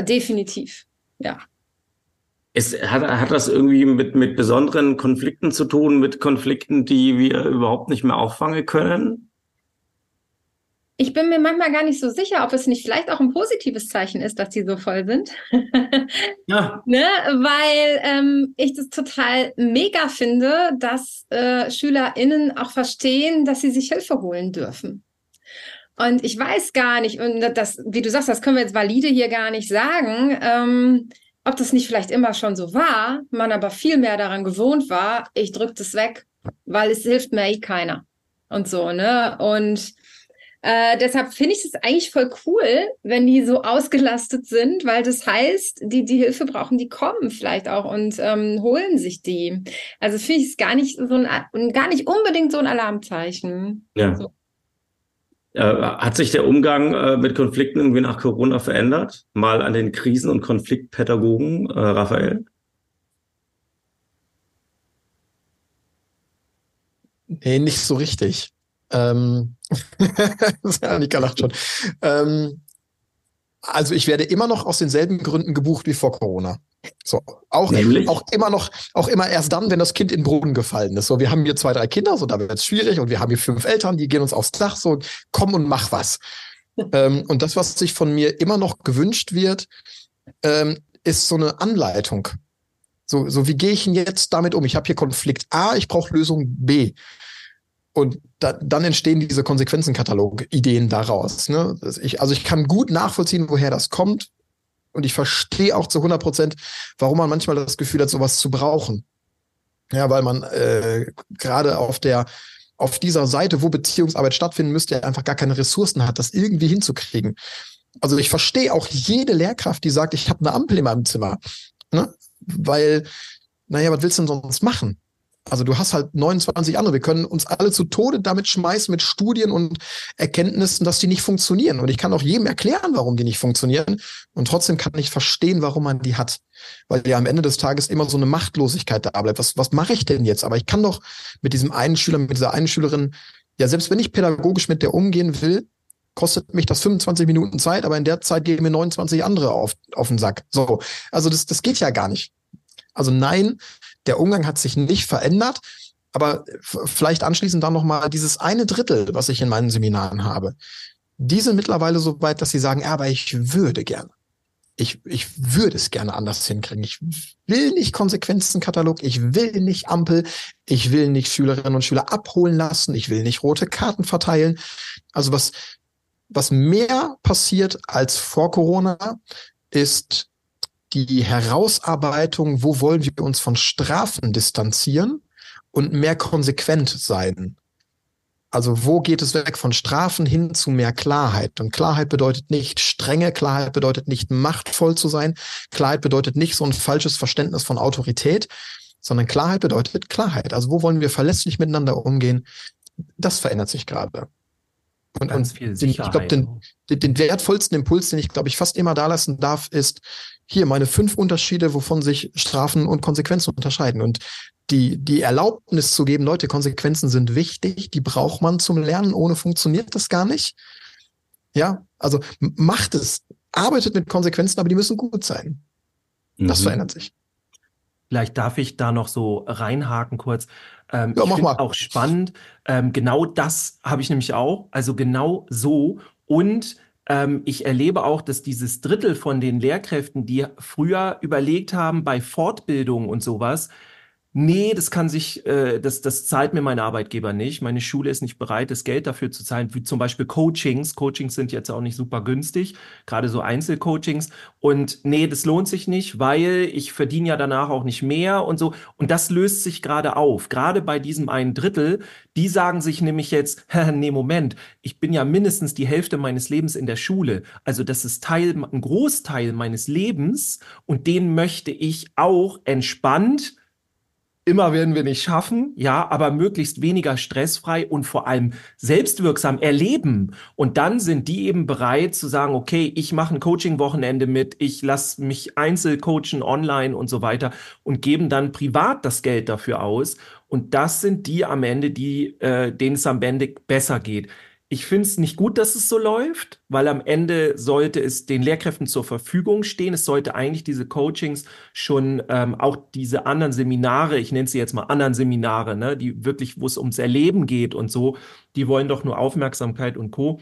definitiv, ja. Ist, hat, hat das irgendwie mit, mit besonderen Konflikten zu tun, mit Konflikten, die wir überhaupt nicht mehr auffangen können? Ich bin mir manchmal gar nicht so sicher, ob es nicht vielleicht auch ein positives Zeichen ist, dass die so voll sind. ja. ne? Weil ähm, ich das total mega finde, dass äh, SchülerInnen auch verstehen, dass sie sich Hilfe holen dürfen. Und ich weiß gar nicht, und das, wie du sagst, das können wir jetzt valide hier gar nicht sagen, ähm, ob das nicht vielleicht immer schon so war, man aber viel mehr daran gewohnt war, ich drücke das weg, weil es hilft mir eh keiner. Und so, ne? Und äh, deshalb finde ich es eigentlich voll cool, wenn die so ausgelastet sind, weil das heißt, die, die Hilfe brauchen, die kommen vielleicht auch und ähm, holen sich die. Also finde ich es gar nicht so ein, gar nicht unbedingt so ein Alarmzeichen. Ja. So. Äh, hat sich der Umgang äh, mit Konflikten irgendwie nach Corona verändert? Mal an den Krisen- und Konfliktpädagogen, äh, Raphael? Nee, nicht so richtig. Ähm, Annika lacht schon. Ähm, also ich werde immer noch aus denselben Gründen gebucht wie vor Corona. So, auch, auch immer noch, auch immer erst dann, wenn das Kind in den Brunnen gefallen ist. So, wir haben hier zwei, drei Kinder, so da wird es schwierig und wir haben hier fünf Eltern, die gehen uns aufs Dach, so komm und mach was. ähm, und das, was sich von mir immer noch gewünscht wird, ähm, ist so eine Anleitung. So, so wie gehe ich denn jetzt damit um? Ich habe hier Konflikt A, ich brauche Lösung B. Und da, dann entstehen diese Konsequenzenkatalog-Ideen daraus. Ne? Ich, also ich kann gut nachvollziehen, woher das kommt. Und ich verstehe auch zu 100 Prozent, warum man manchmal das Gefühl hat, sowas zu brauchen. Ja, weil man äh, gerade auf der auf dieser Seite, wo Beziehungsarbeit stattfinden müsste, einfach gar keine Ressourcen hat, das irgendwie hinzukriegen. Also ich verstehe auch jede Lehrkraft, die sagt, ich habe eine Ampel in meinem Zimmer. Ne? Weil, naja, was willst du denn sonst machen? Also du hast halt 29 andere. Wir können uns alle zu Tode damit schmeißen mit Studien und Erkenntnissen, dass die nicht funktionieren. Und ich kann auch jedem erklären, warum die nicht funktionieren. Und trotzdem kann ich verstehen, warum man die hat. Weil ja am Ende des Tages immer so eine Machtlosigkeit da bleibt. Was, was mache ich denn jetzt? Aber ich kann doch mit diesem einen Schüler, mit dieser einen Schülerin, ja, selbst wenn ich pädagogisch mit der umgehen will, kostet mich das 25 Minuten Zeit, aber in der Zeit gehen mir 29 andere auf, auf den Sack. So. Also das, das geht ja gar nicht. Also nein, der Umgang hat sich nicht verändert. Aber vielleicht anschließend dann nochmal dieses eine Drittel, was ich in meinen Seminaren habe. Die sind mittlerweile so weit, dass sie sagen, ja, aber ich würde gerne. Ich, ich würde es gerne anders hinkriegen. Ich will nicht Konsequenzenkatalog, ich will nicht Ampel, ich will nicht Schülerinnen und Schüler abholen lassen, ich will nicht rote Karten verteilen. Also was, was mehr passiert als vor Corona, ist die Herausarbeitung, wo wollen wir uns von Strafen distanzieren und mehr konsequent sein. Also wo geht es weg von Strafen hin zu mehr Klarheit? Und Klarheit bedeutet nicht strenge, Klarheit bedeutet nicht machtvoll zu sein, Klarheit bedeutet nicht so ein falsches Verständnis von Autorität, sondern Klarheit bedeutet Klarheit. Also wo wollen wir verlässlich miteinander umgehen? Das verändert sich gerade. Und, und den, ich glaube, den, den, den wertvollsten Impuls, den ich, glaube ich, fast immer da lassen darf, ist, hier meine fünf Unterschiede, wovon sich Strafen und Konsequenzen unterscheiden. Und die, die Erlaubnis zu geben, Leute, Konsequenzen sind wichtig, die braucht man zum Lernen, ohne funktioniert das gar nicht. Ja, also macht es, arbeitet mit Konsequenzen, aber die müssen gut sein. Das mhm. verändert sich. Vielleicht darf ich da noch so reinhaken kurz. Ähm, ja, ich finde auch spannend. Ähm, genau das habe ich nämlich auch. Also genau so. Und ähm, ich erlebe auch, dass dieses Drittel von den Lehrkräften, die früher überlegt haben, bei Fortbildung und sowas, nee, das kann sich, äh, das, das zahlt mir mein Arbeitgeber nicht. Meine Schule ist nicht bereit, das Geld dafür zu zahlen, wie zum Beispiel Coachings. Coachings sind jetzt auch nicht super günstig, gerade so Einzelcoachings. Und nee, das lohnt sich nicht, weil ich verdiene ja danach auch nicht mehr und so. Und das löst sich gerade auf. Gerade bei diesem einen Drittel, die sagen sich nämlich jetzt, nee, Moment, ich bin ja mindestens die Hälfte meines Lebens in der Schule. Also das ist Teil, ein Großteil meines Lebens und den möchte ich auch entspannt Immer werden wir nicht schaffen, ja, aber möglichst weniger stressfrei und vor allem selbstwirksam erleben. Und dann sind die eben bereit zu sagen, okay, ich mache ein Coaching-Wochenende mit, ich lasse mich einzelcoachen online und so weiter und geben dann privat das Geld dafür aus. Und das sind die am Ende, die, äh, denen es am Ende besser geht. Ich finde es nicht gut, dass es so läuft, weil am Ende sollte es den Lehrkräften zur Verfügung stehen. Es sollte eigentlich diese Coachings schon ähm, auch diese anderen Seminare, ich nenne sie jetzt mal anderen Seminare, ne, die wirklich, wo es ums Erleben geht und so, die wollen doch nur Aufmerksamkeit und Co.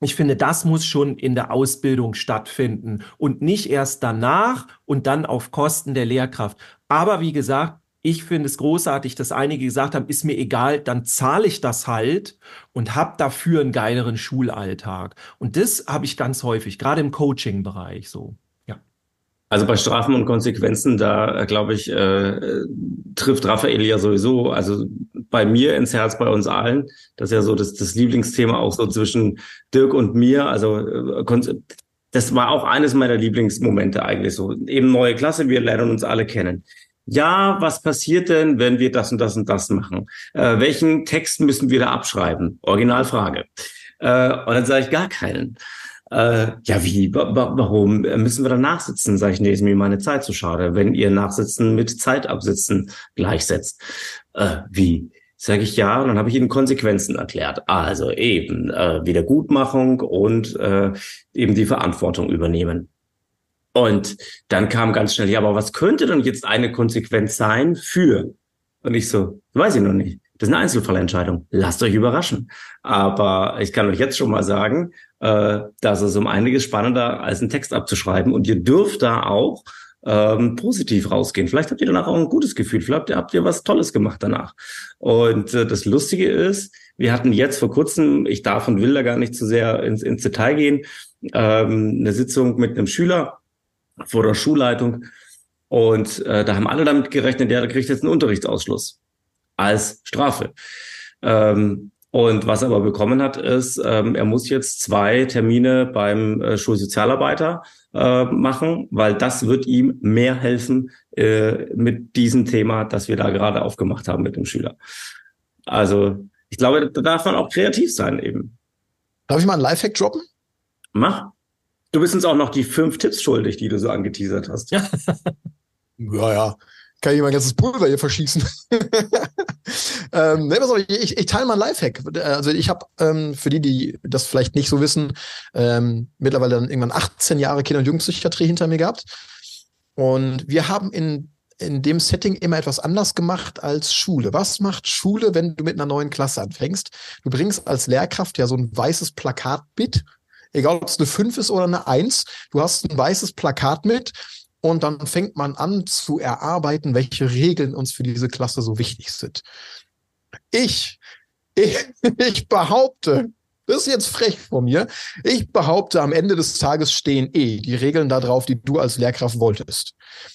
Ich finde, das muss schon in der Ausbildung stattfinden und nicht erst danach und dann auf Kosten der Lehrkraft. Aber wie gesagt, ich finde es großartig, dass einige gesagt haben, ist mir egal, dann zahle ich das halt und habe dafür einen geileren Schulalltag. Und das habe ich ganz häufig, gerade im Coaching-Bereich so. Ja. Also bei Strafen und Konsequenzen, da äh, glaube ich, äh, trifft Raphael ja sowieso, also bei mir ins Herz, bei uns allen. Das ist ja so das, das Lieblingsthema auch so zwischen Dirk und mir. Also äh, das war auch eines meiner Lieblingsmomente eigentlich so. Eben neue Klasse, wir lernen uns alle kennen ja, was passiert denn, wenn wir das und das und das machen? Äh, welchen Text müssen wir da abschreiben? Originalfrage. Äh, und dann sage ich gar keinen. Äh, ja, wie? warum müssen wir da nachsitzen? Sage ich, nee, ist mir meine Zeit zu schade, wenn ihr Nachsitzen mit Zeitabsitzen gleichsetzt. Äh, wie? Sage ich ja, und dann habe ich ihnen Konsequenzen erklärt. Also eben äh, Wiedergutmachung und äh, eben die Verantwortung übernehmen. Und dann kam ganz schnell, ja, aber was könnte denn jetzt eine Konsequenz sein für? Und ich so, weiß ich noch nicht. Das ist eine Einzelfallentscheidung. Lasst euch überraschen. Aber ich kann euch jetzt schon mal sagen, äh, das ist um einiges spannender, als einen Text abzuschreiben. Und ihr dürft da auch ähm, positiv rausgehen. Vielleicht habt ihr danach auch ein gutes Gefühl. Vielleicht habt ihr was Tolles gemacht danach. Und äh, das Lustige ist, wir hatten jetzt vor kurzem, ich darf und will da gar nicht zu sehr ins, ins Detail gehen, ähm, eine Sitzung mit einem Schüler, vor der Schulleitung. Und äh, da haben alle damit gerechnet, der kriegt jetzt einen Unterrichtsausschluss als Strafe. Ähm, und was er aber bekommen hat, ist, ähm, er muss jetzt zwei Termine beim äh, Schulsozialarbeiter äh, machen, weil das wird ihm mehr helfen äh, mit diesem Thema, das wir da gerade aufgemacht haben mit dem Schüler. Also ich glaube, da darf man auch kreativ sein eben. Darf ich mal einen Lifehack droppen? Mach. Du bist uns auch noch die fünf Tipps schuldig, die du so angeteasert hast. Ja, ja. ja. Kann ich mein ganzes Pulver hier verschießen. ähm, nee, pass auf, ich, ich teile mal ein Lifehack. Also ich habe, ähm, für die, die das vielleicht nicht so wissen, ähm, mittlerweile dann irgendwann 18 Jahre Kinder- und Jugendpsychiatrie hinter mir gehabt. Und wir haben in, in dem Setting immer etwas anders gemacht als Schule. Was macht Schule, wenn du mit einer neuen Klasse anfängst? Du bringst als Lehrkraft ja so ein weißes Plakat mit egal ob es eine 5 ist oder eine 1, du hast ein weißes Plakat mit und dann fängt man an zu erarbeiten, welche Regeln uns für diese Klasse so wichtig sind. Ich, ich, ich behaupte, das ist jetzt frech von mir. Ich behaupte, am Ende des Tages stehen eh die Regeln da drauf, die du als Lehrkraft wolltest.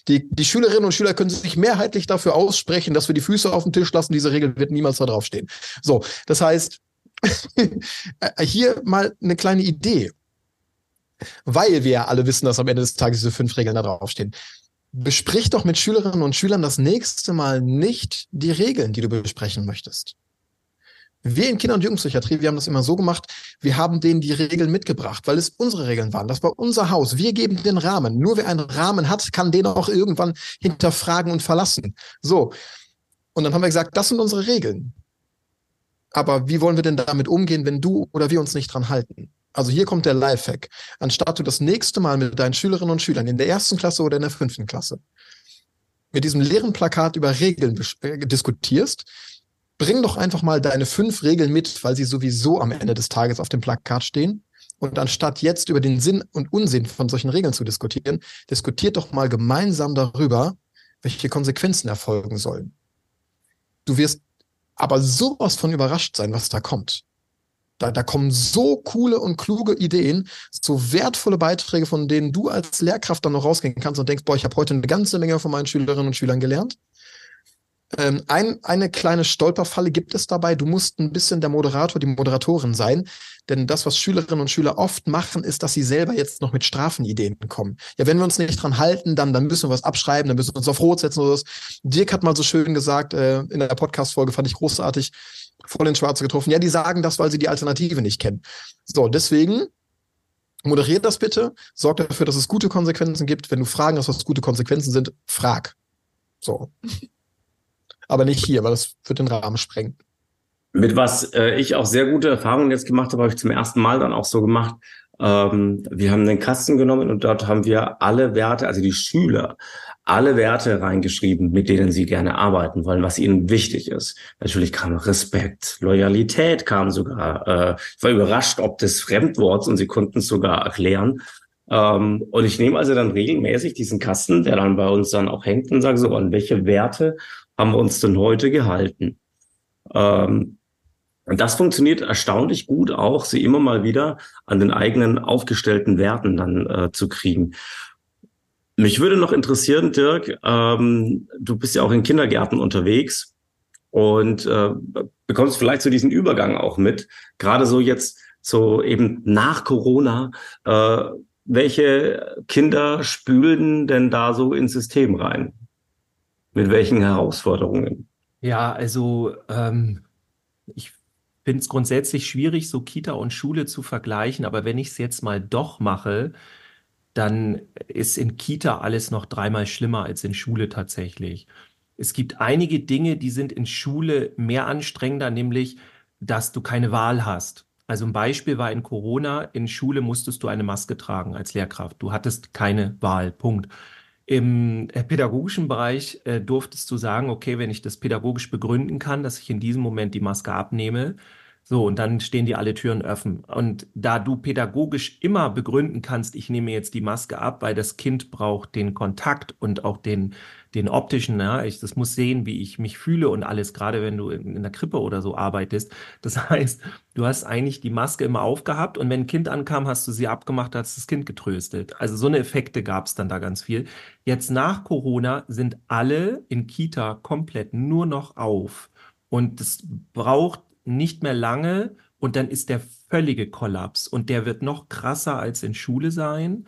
Die, die Schülerinnen und Schüler können sich mehrheitlich dafür aussprechen, dass wir die Füße auf den Tisch lassen. Diese Regel wird niemals da drauf stehen. So, das heißt, hier mal eine kleine Idee. Weil wir ja alle wissen, dass am Ende des Tages diese fünf Regeln da draufstehen. Besprich doch mit Schülerinnen und Schülern das nächste Mal nicht die Regeln, die du besprechen möchtest. Wir in Kinder- und Jugendpsychiatrie, wir haben das immer so gemacht, wir haben denen die Regeln mitgebracht, weil es unsere Regeln waren. Das war unser Haus. Wir geben den Rahmen. Nur wer einen Rahmen hat, kann den auch irgendwann hinterfragen und verlassen. So. Und dann haben wir gesagt, das sind unsere Regeln. Aber wie wollen wir denn damit umgehen, wenn du oder wir uns nicht dran halten? Also hier kommt der Lifehack. Anstatt du das nächste Mal mit deinen Schülerinnen und Schülern in der ersten Klasse oder in der fünften Klasse mit diesem leeren Plakat über Regeln äh, diskutierst, bring doch einfach mal deine fünf Regeln mit, weil sie sowieso am Ende des Tages auf dem Plakat stehen. Und anstatt jetzt über den Sinn und Unsinn von solchen Regeln zu diskutieren, diskutiert doch mal gemeinsam darüber, welche Konsequenzen erfolgen sollen. Du wirst aber sowas von überrascht sein, was da kommt. Da, da kommen so coole und kluge Ideen, so wertvolle Beiträge, von denen du als Lehrkraft dann noch rausgehen kannst und denkst, boah, ich habe heute eine ganze Menge von meinen Schülerinnen und Schülern gelernt. Ähm, ein, eine kleine Stolperfalle gibt es dabei. Du musst ein bisschen der Moderator, die Moderatorin sein. Denn das, was Schülerinnen und Schüler oft machen, ist, dass sie selber jetzt noch mit Strafenideen kommen. Ja, wenn wir uns nicht dran halten, dann, dann müssen wir was abschreiben, dann müssen wir uns auf Rot setzen oder was. Dirk hat mal so schön gesagt, äh, in der Podcast-Folge fand ich großartig, voll ins Schwarze getroffen. Ja, die sagen das, weil sie die Alternative nicht kennen. So, deswegen moderiert das bitte, sorgt dafür, dass es gute Konsequenzen gibt. Wenn du Fragen hast, was gute Konsequenzen sind, frag. So. Aber nicht hier, weil das wird den Rahmen sprengen. Mit was äh, ich auch sehr gute Erfahrungen jetzt gemacht habe, habe ich zum ersten Mal dann auch so gemacht. Ähm, wir haben den Kasten genommen und dort haben wir alle Werte, also die Schüler, alle Werte reingeschrieben, mit denen sie gerne arbeiten wollen, was ihnen wichtig ist. Natürlich kam Respekt, Loyalität kam sogar. Äh, ich war überrascht, ob des Fremdworts und sie konnten es sogar erklären. Ähm, und ich nehme also dann regelmäßig diesen Kasten, der dann bei uns dann auch hängt und sage so, an welche Werte haben wir uns denn heute gehalten? Ähm, und das funktioniert erstaunlich gut auch, sie immer mal wieder an den eigenen aufgestellten Werten dann äh, zu kriegen. Mich würde noch interessieren, Dirk, ähm, du bist ja auch in Kindergärten unterwegs und äh, bekommst vielleicht so diesen Übergang auch mit, gerade so jetzt so eben nach Corona. Äh, welche Kinder spülen denn da so ins System rein? Mit welchen Herausforderungen? Ja, also ähm, ich finde es grundsätzlich schwierig, so Kita und Schule zu vergleichen, aber wenn ich es jetzt mal doch mache, dann ist in Kita alles noch dreimal schlimmer als in Schule tatsächlich. Es gibt einige Dinge, die sind in Schule mehr anstrengender, nämlich, dass du keine Wahl hast. Also ein Beispiel war in Corona, in Schule musstest du eine Maske tragen als Lehrkraft. Du hattest keine Wahl, Punkt. Im äh, pädagogischen Bereich äh, durftest du sagen, okay, wenn ich das pädagogisch begründen kann, dass ich in diesem Moment die Maske abnehme, so, und dann stehen dir alle Türen offen. Und da du pädagogisch immer begründen kannst, ich nehme jetzt die Maske ab, weil das Kind braucht den Kontakt und auch den, den optischen, ja, ich, das muss sehen, wie ich mich fühle und alles, gerade wenn du in, in der Krippe oder so arbeitest. Das heißt, du hast eigentlich die Maske immer aufgehabt und wenn ein Kind ankam, hast du sie abgemacht, hast das Kind getröstet. Also so eine Effekte gab es dann da ganz viel. Jetzt nach Corona sind alle in Kita komplett nur noch auf. Und es braucht nicht mehr lange und dann ist der völlige Kollaps und der wird noch krasser als in Schule sein.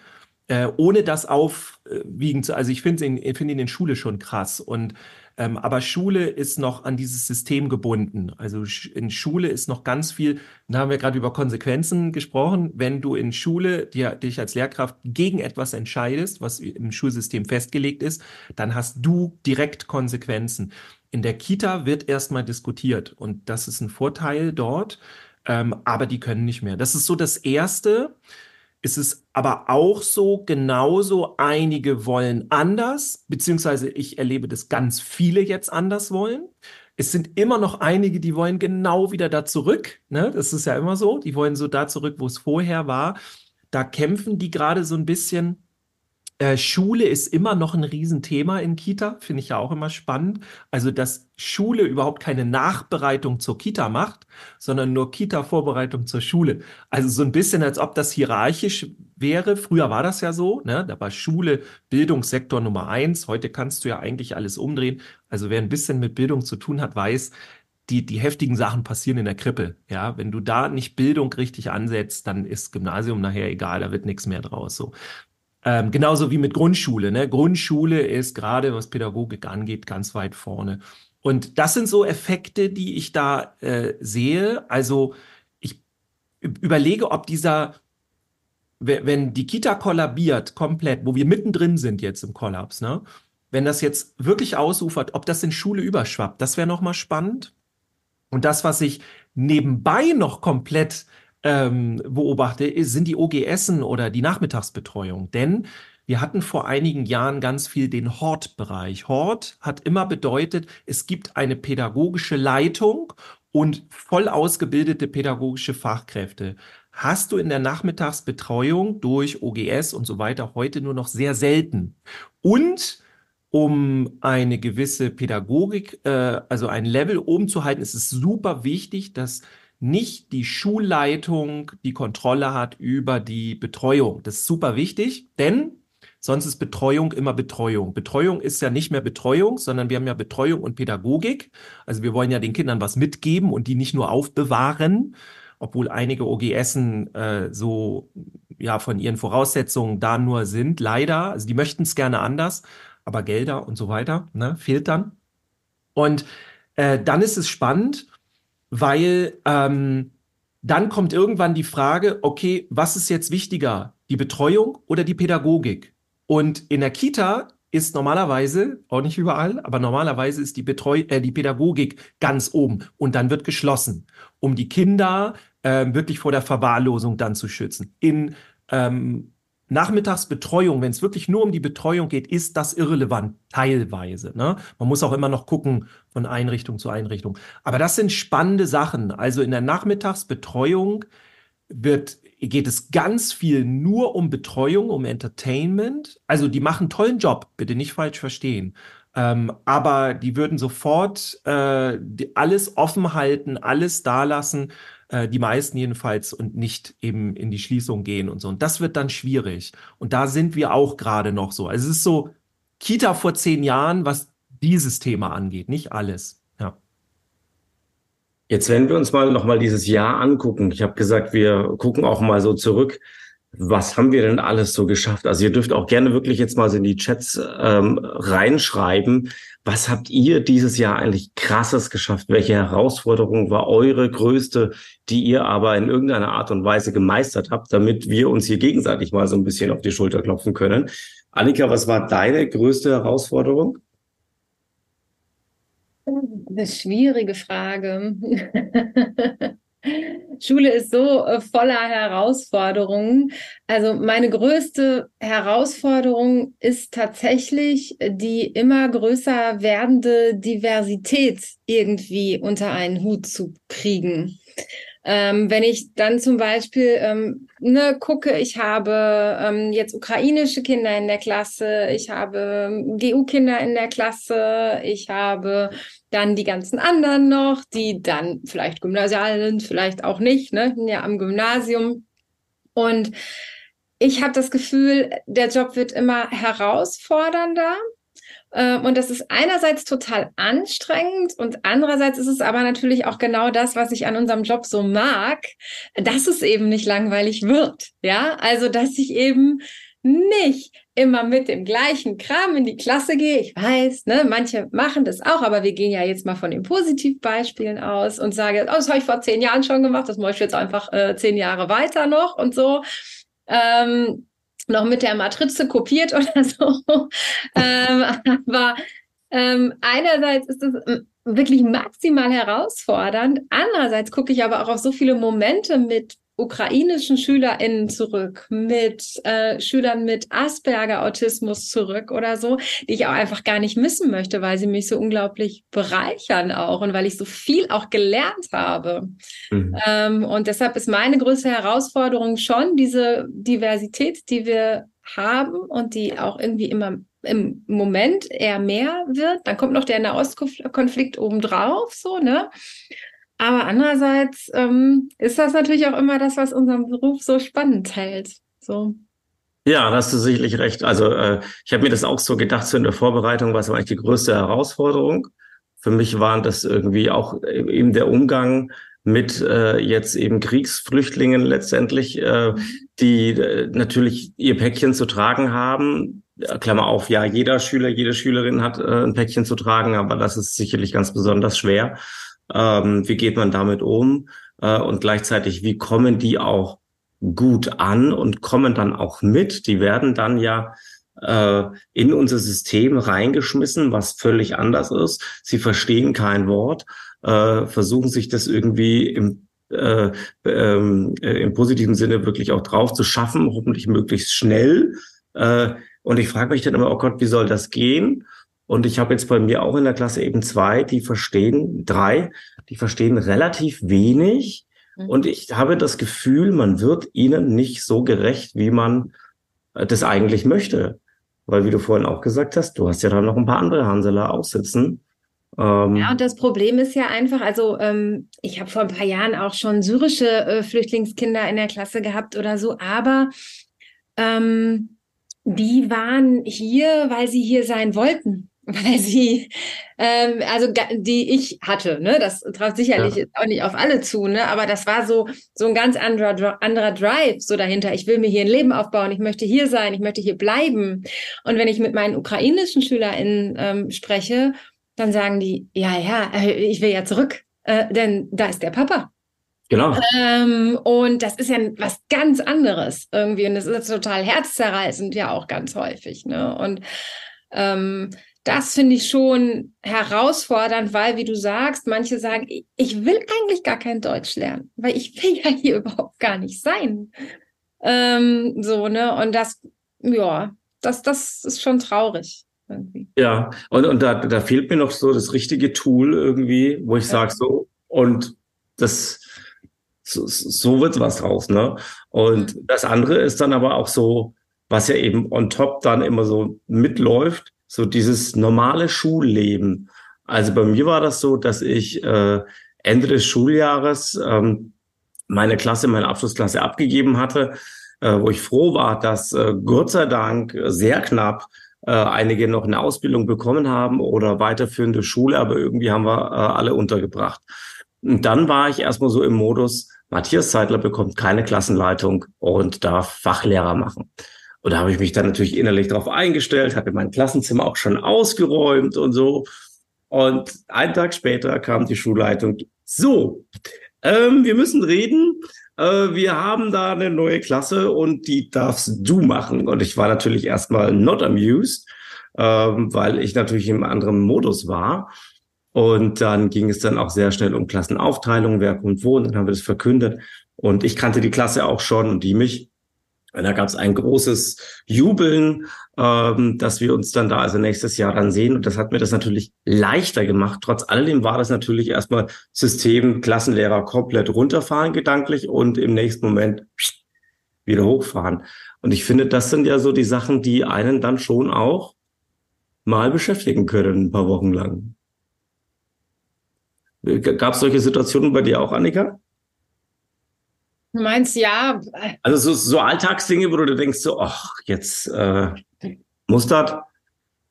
Äh, ohne das aufwiegen zu, also ich finde ihn, find ihn in Schule schon krass und ähm, aber Schule ist noch an dieses System gebunden. Also in Schule ist noch ganz viel, da haben wir gerade über Konsequenzen gesprochen. Wenn du in Schule dir, dich als Lehrkraft gegen etwas entscheidest, was im Schulsystem festgelegt ist, dann hast du direkt Konsequenzen. In der Kita wird erstmal diskutiert und das ist ein Vorteil dort, ähm, aber die können nicht mehr. Das ist so das Erste. Es ist aber auch so, genauso einige wollen anders, beziehungsweise ich erlebe, dass ganz viele jetzt anders wollen. Es sind immer noch einige, die wollen genau wieder da zurück. Ne? Das ist ja immer so. Die wollen so da zurück, wo es vorher war. Da kämpfen die gerade so ein bisschen äh, Schule ist immer noch ein Riesenthema in Kita, finde ich ja auch immer spannend. Also, dass Schule überhaupt keine Nachbereitung zur Kita macht, sondern nur Kita-Vorbereitung zur Schule. Also so ein bisschen, als ob das hierarchisch wäre. Früher war das ja so, ne? Da war Schule Bildungssektor Nummer eins. Heute kannst du ja eigentlich alles umdrehen. Also wer ein bisschen mit Bildung zu tun hat, weiß, die, die heftigen Sachen passieren in der Krippe. Ja, wenn du da nicht Bildung richtig ansetzt, dann ist Gymnasium nachher egal, da wird nichts mehr draus. So. Ähm, genauso wie mit Grundschule. Ne? Grundschule ist gerade, was Pädagogik angeht, ganz weit vorne. Und das sind so Effekte, die ich da äh, sehe. Also ich überlege, ob dieser, wenn die Kita kollabiert komplett, wo wir mittendrin sind jetzt im Kollaps, ne? wenn das jetzt wirklich ausufert, ob das in Schule überschwappt, das wäre nochmal spannend. Und das, was ich nebenbei noch komplett ähm, beobachte, sind die OGSen oder die Nachmittagsbetreuung. Denn wir hatten vor einigen Jahren ganz viel den Hort-Bereich. Hort hat immer bedeutet, es gibt eine pädagogische Leitung und voll ausgebildete pädagogische Fachkräfte. Hast du in der Nachmittagsbetreuung durch OGS und so weiter heute nur noch sehr selten. Und um eine gewisse Pädagogik, äh, also ein Level oben zu halten, ist es super wichtig, dass nicht die Schulleitung die Kontrolle hat über die Betreuung. Das ist super wichtig, denn sonst ist Betreuung immer Betreuung. Betreuung ist ja nicht mehr Betreuung, sondern wir haben ja Betreuung und Pädagogik. Also wir wollen ja den Kindern was mitgeben und die nicht nur aufbewahren, obwohl einige OGSen äh, so ja von ihren Voraussetzungen da nur sind. Leider, also die möchten es gerne anders, aber Gelder und so weiter ne, fehlt dann. Und äh, dann ist es spannend, weil ähm, dann kommt irgendwann die Frage, okay, was ist jetzt wichtiger, die Betreuung oder die Pädagogik? Und in der Kita ist normalerweise, auch nicht überall, aber normalerweise ist die, Betreu äh, die Pädagogik ganz oben und dann wird geschlossen, um die Kinder äh, wirklich vor der Verwahrlosung dann zu schützen. In ähm, Nachmittagsbetreuung, wenn es wirklich nur um die Betreuung geht, ist das irrelevant, teilweise. Ne? Man muss auch immer noch gucken von Einrichtung zu Einrichtung. Aber das sind spannende Sachen. Also in der Nachmittagsbetreuung wird, geht es ganz viel nur um Betreuung, um Entertainment. Also die machen einen tollen Job, bitte nicht falsch verstehen. Ähm, aber die würden sofort äh, alles offen halten, alles da lassen, äh, die meisten jedenfalls, und nicht eben in die Schließung gehen und so. Und das wird dann schwierig. Und da sind wir auch gerade noch so. Also es ist so Kita vor zehn Jahren, was dieses Thema angeht, nicht alles. Ja. Jetzt, wenn wir uns mal nochmal dieses Jahr angucken, ich habe gesagt, wir gucken auch mal so zurück. Was haben wir denn alles so geschafft? Also ihr dürft auch gerne wirklich jetzt mal so in die Chats ähm, reinschreiben. Was habt ihr dieses Jahr eigentlich krasses geschafft? Welche Herausforderung war eure größte, die ihr aber in irgendeiner Art und Weise gemeistert habt, damit wir uns hier gegenseitig mal so ein bisschen auf die Schulter klopfen können? Annika, was war deine größte Herausforderung? Eine schwierige Frage. Schule ist so äh, voller Herausforderungen. Also meine größte Herausforderung ist tatsächlich die immer größer werdende Diversität irgendwie unter einen Hut zu kriegen. Ähm, wenn ich dann zum Beispiel ähm, ne, gucke, ich habe ähm, jetzt ukrainische Kinder in der Klasse, ich habe ähm, GU-Kinder in der Klasse, ich habe dann die ganzen anderen noch, die dann vielleicht gymnasial sind, vielleicht auch nicht, ne, ja am Gymnasium. Und ich habe das Gefühl, der Job wird immer herausfordernder. Ähm, und das ist einerseits total anstrengend und andererseits ist es aber natürlich auch genau das, was ich an unserem Job so mag, dass es eben nicht langweilig wird. Ja, also dass ich eben nicht immer mit dem gleichen Kram in die Klasse gehe. Ich weiß, ne, manche machen das auch, aber wir gehen ja jetzt mal von den Positivbeispielen aus und sage, oh, das habe ich vor zehn Jahren schon gemacht, das mache ich jetzt einfach äh, zehn Jahre weiter noch und so. Ähm, noch mit der Matrize kopiert oder so. ähm, aber ähm, einerseits ist es ähm, wirklich maximal herausfordernd. Andererseits gucke ich aber auch auf so viele Momente mit ukrainischen SchülerInnen zurück, mit äh, Schülern mit Asperger-Autismus zurück oder so, die ich auch einfach gar nicht missen möchte, weil sie mich so unglaublich bereichern auch und weil ich so viel auch gelernt habe. Mhm. Ähm, und deshalb ist meine größte Herausforderung schon diese Diversität, die wir haben und die auch irgendwie immer im Moment eher mehr wird. Dann kommt noch der Nahostkonflikt obendrauf, so, ne? Aber andererseits ähm, ist das natürlich auch immer das, was unseren Beruf so spannend hält. So. Ja, da hast du sicherlich recht. Also äh, ich habe mir das auch so gedacht, so in der Vorbereitung war es eigentlich die größte Herausforderung. Für mich waren das irgendwie auch eben der Umgang mit äh, jetzt eben Kriegsflüchtlingen letztendlich, äh, die äh, natürlich ihr Päckchen zu tragen haben. Klammer auf, ja, jeder Schüler, jede Schülerin hat äh, ein Päckchen zu tragen, aber das ist sicherlich ganz besonders schwer. Ähm, wie geht man damit um? Äh, und gleichzeitig, wie kommen die auch gut an und kommen dann auch mit? Die werden dann ja äh, in unser System reingeschmissen, was völlig anders ist. Sie verstehen kein Wort, äh, versuchen sich das irgendwie im äh, ähm, äh, im positiven Sinne wirklich auch drauf zu schaffen, hoffentlich möglichst schnell. Äh, und ich frage mich dann immer, oh Gott, wie soll das gehen? Und ich habe jetzt bei mir auch in der Klasse eben zwei, die verstehen, drei, die verstehen relativ wenig. Mhm. Und ich habe das Gefühl, man wird ihnen nicht so gerecht, wie man äh, das eigentlich möchte. Weil, wie du vorhin auch gesagt hast, du hast ja da noch ein paar andere Hanseler aussitzen. Ähm, ja, und das Problem ist ja einfach, also ähm, ich habe vor ein paar Jahren auch schon syrische äh, Flüchtlingskinder in der Klasse gehabt oder so, aber ähm, die waren hier, weil sie hier sein wollten weil sie, ähm, also die ich hatte, ne, das traf sicherlich ja. auch nicht auf alle zu, ne, aber das war so so ein ganz anderer anderer Drive so dahinter. Ich will mir hier ein Leben aufbauen, ich möchte hier sein, ich möchte hier bleiben. Und wenn ich mit meinen ukrainischen SchülerInnen ähm, spreche, dann sagen die, ja, ja, äh, ich will ja zurück, äh, denn da ist der Papa. Genau. Ähm, und das ist ja was ganz anderes irgendwie und das ist total herzzerreißend ja auch ganz häufig, ne? Und Ähm, das finde ich schon herausfordernd, weil, wie du sagst, manche sagen, ich will eigentlich gar kein Deutsch lernen, weil ich will ja hier überhaupt gar nicht sein. Ähm, so, ne? Und das, ja, das, das ist schon traurig. Irgendwie. Ja, und, und da, da fehlt mir noch so das richtige Tool irgendwie, wo ich ja. sage, so, und das, so, so wird was draus, ne? Und mhm. das andere ist dann aber auch so, was ja eben on top dann immer so mitläuft, so dieses normale Schulleben. Also bei mir war das so, dass ich äh, Ende des Schuljahres ähm, meine Klasse, meine Abschlussklasse abgegeben hatte, äh, wo ich froh war, dass äh, Gott sei Dank sehr knapp äh, einige noch eine Ausbildung bekommen haben oder weiterführende Schule, aber irgendwie haben wir äh, alle untergebracht. Und dann war ich erstmal so im Modus, Matthias Zeitler bekommt keine Klassenleitung und darf Fachlehrer machen. Und da habe ich mich dann natürlich innerlich darauf eingestellt, hatte mein Klassenzimmer auch schon ausgeräumt und so. Und einen Tag später kam die Schulleitung. So, ähm, wir müssen reden. Äh, wir haben da eine neue Klasse und die darfst du machen. Und ich war natürlich erstmal not amused, ähm, weil ich natürlich im anderen Modus war. Und dann ging es dann auch sehr schnell um Klassenaufteilung, wer kommt wo. Und dann haben wir das verkündet. Und ich kannte die Klasse auch schon und die mich. Und da gab es ein großes Jubeln, ähm, dass wir uns dann da also nächstes Jahr dann sehen. Und das hat mir das natürlich leichter gemacht. Trotz alledem war das natürlich erstmal System Klassenlehrer komplett runterfahren gedanklich und im nächsten Moment wieder hochfahren. Und ich finde, das sind ja so die Sachen, die einen dann schon auch mal beschäftigen können, ein paar Wochen lang. Gab es solche Situationen bei dir auch, Annika? Du meinst ja. Also so, so Alltagsdinge, wo du denkst so, ach, jetzt äh, muss das?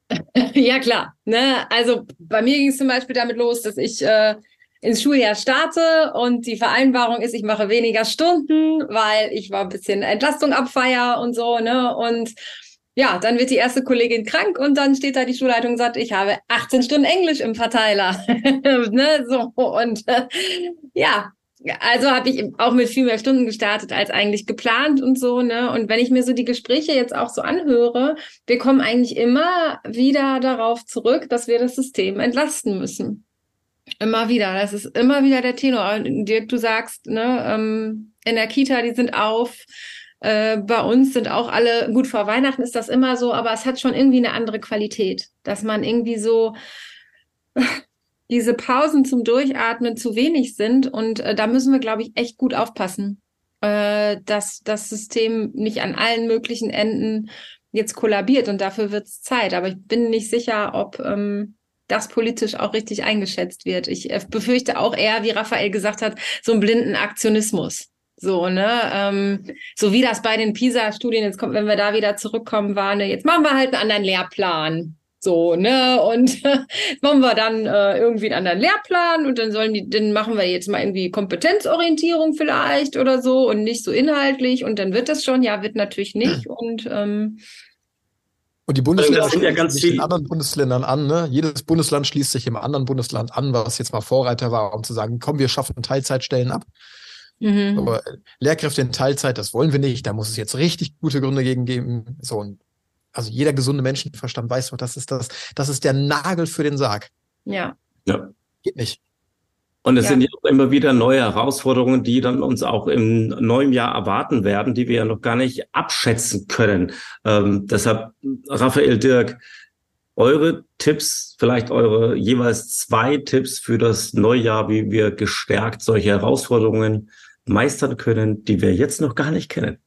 ja, klar. Ne? Also bei mir ging es zum Beispiel damit los, dass ich äh, ins Schuljahr starte und die Vereinbarung ist, ich mache weniger Stunden, weil ich war ein bisschen Entlastung abfeier und so, ne? Und ja, dann wird die erste Kollegin krank und dann steht da die Schulleitung und sagt, ich habe 18 Stunden Englisch im Verteiler. ne, so und äh, ja, also habe ich auch mit viel mehr Stunden gestartet als eigentlich geplant und so, ne? Und wenn ich mir so die Gespräche jetzt auch so anhöre, wir kommen eigentlich immer wieder darauf zurück, dass wir das System entlasten müssen. Immer wieder. Das ist immer wieder der Tenor. Dirk, du sagst, ne, ähm, in der Kita, die sind auf, äh, bei uns sind auch alle, gut, vor Weihnachten ist das immer so, aber es hat schon irgendwie eine andere Qualität, dass man irgendwie so diese Pausen zum Durchatmen zu wenig sind. Und äh, da müssen wir, glaube ich, echt gut aufpassen, äh, dass das System nicht an allen möglichen Enden jetzt kollabiert. Und dafür wird es Zeit. Aber ich bin nicht sicher, ob ähm, das politisch auch richtig eingeschätzt wird. Ich äh, befürchte auch eher, wie Raphael gesagt hat, so einen blinden Aktionismus. So, ne? Ähm, so wie das bei den PISA-Studien jetzt kommt, wenn wir da wieder zurückkommen, war, ne, jetzt machen wir halt einen anderen Lehrplan. So, ne? Und machen wir dann äh, irgendwie einen anderen Lehrplan und dann sollen die, dann machen wir jetzt mal irgendwie Kompetenzorientierung vielleicht oder so und nicht so inhaltlich und dann wird das schon, ja, wird natürlich nicht. Und ähm, und die Bundesländer schließen ja ganz sich den anderen Bundesländern an. Ne? Jedes Bundesland schließt sich im anderen Bundesland an, was jetzt mal Vorreiter war, um zu sagen, komm, wir schaffen Teilzeitstellen ab. Mhm. Aber Lehrkräfte in Teilzeit, das wollen wir nicht. Da muss es jetzt richtig gute Gründe gegen geben. So, und also jeder gesunde Menschenverstand weiß doch, das ist das, das ist der Nagel für den Sarg. Ja. Ja. Geht nicht. Und es ja. sind ja auch immer wieder neue Herausforderungen, die dann uns auch im neuen Jahr erwarten werden, die wir ja noch gar nicht abschätzen können. Ähm, deshalb, Raphael Dirk, eure Tipps, vielleicht eure jeweils zwei Tipps für das Neujahr, wie wir gestärkt solche Herausforderungen meistern können, die wir jetzt noch gar nicht kennen.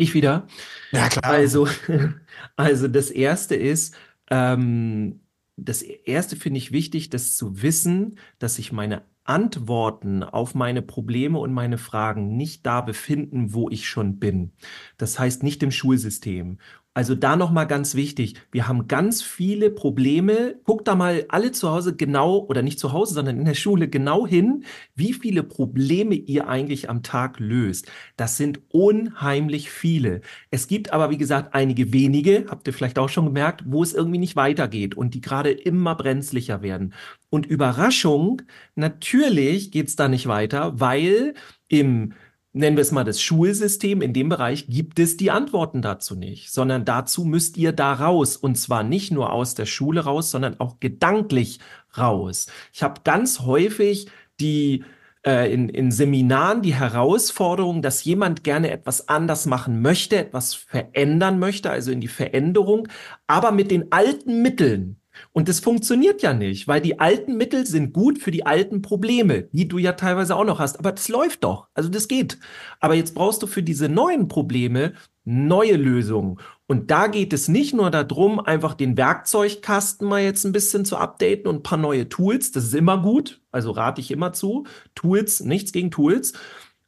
Ich wieder. Ja, klar. Also, also das erste ist, ähm, das erste finde ich wichtig, das zu wissen, dass sich meine Antworten auf meine Probleme und meine Fragen nicht da befinden, wo ich schon bin. Das heißt nicht im Schulsystem. Also da nochmal ganz wichtig, wir haben ganz viele Probleme. Guckt da mal alle zu Hause genau, oder nicht zu Hause, sondern in der Schule genau hin, wie viele Probleme ihr eigentlich am Tag löst. Das sind unheimlich viele. Es gibt aber, wie gesagt, einige wenige, habt ihr vielleicht auch schon gemerkt, wo es irgendwie nicht weitergeht und die gerade immer brenzlicher werden. Und Überraschung, natürlich geht's da nicht weiter, weil im nennen wir es mal das Schulsystem, in dem Bereich gibt es die Antworten dazu nicht, sondern dazu müsst ihr da raus. Und zwar nicht nur aus der Schule raus, sondern auch gedanklich raus. Ich habe ganz häufig die äh, in, in Seminaren die Herausforderung, dass jemand gerne etwas anders machen möchte, etwas verändern möchte, also in die Veränderung, aber mit den alten Mitteln. Und das funktioniert ja nicht, weil die alten Mittel sind gut für die alten Probleme, die du ja teilweise auch noch hast. Aber das läuft doch. Also das geht. Aber jetzt brauchst du für diese neuen Probleme neue Lösungen. Und da geht es nicht nur darum, einfach den Werkzeugkasten mal jetzt ein bisschen zu updaten und ein paar neue Tools. Das ist immer gut. Also rate ich immer zu. Tools, nichts gegen Tools.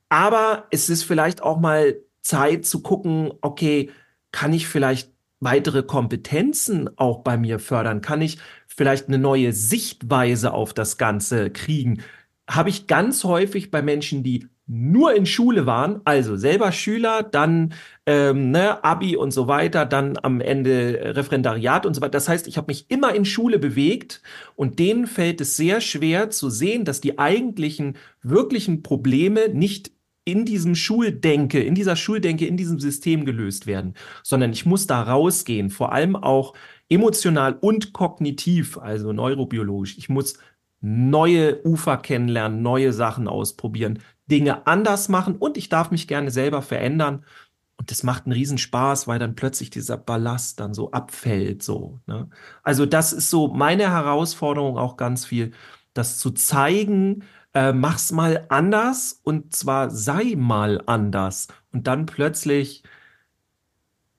Aber es ist vielleicht auch mal Zeit zu gucken, okay, kann ich vielleicht weitere Kompetenzen auch bei mir fördern? Kann ich vielleicht eine neue Sichtweise auf das Ganze kriegen? Habe ich ganz häufig bei Menschen, die nur in Schule waren, also selber Schüler, dann ähm, ne, Abi und so weiter, dann am Ende Referendariat und so weiter. Das heißt, ich habe mich immer in Schule bewegt und denen fällt es sehr schwer zu sehen, dass die eigentlichen, wirklichen Probleme nicht in diesem Schuldenke, in dieser Schuldenke, in diesem System gelöst werden, sondern ich muss da rausgehen, vor allem auch emotional und kognitiv, also neurobiologisch. Ich muss neue Ufer kennenlernen, neue Sachen ausprobieren, Dinge anders machen und ich darf mich gerne selber verändern. Und das macht einen Riesenspaß, weil dann plötzlich dieser Ballast dann so abfällt, so. Ne? Also das ist so meine Herausforderung auch ganz viel, das zu zeigen, äh, mach's mal anders und zwar sei mal anders. Und dann plötzlich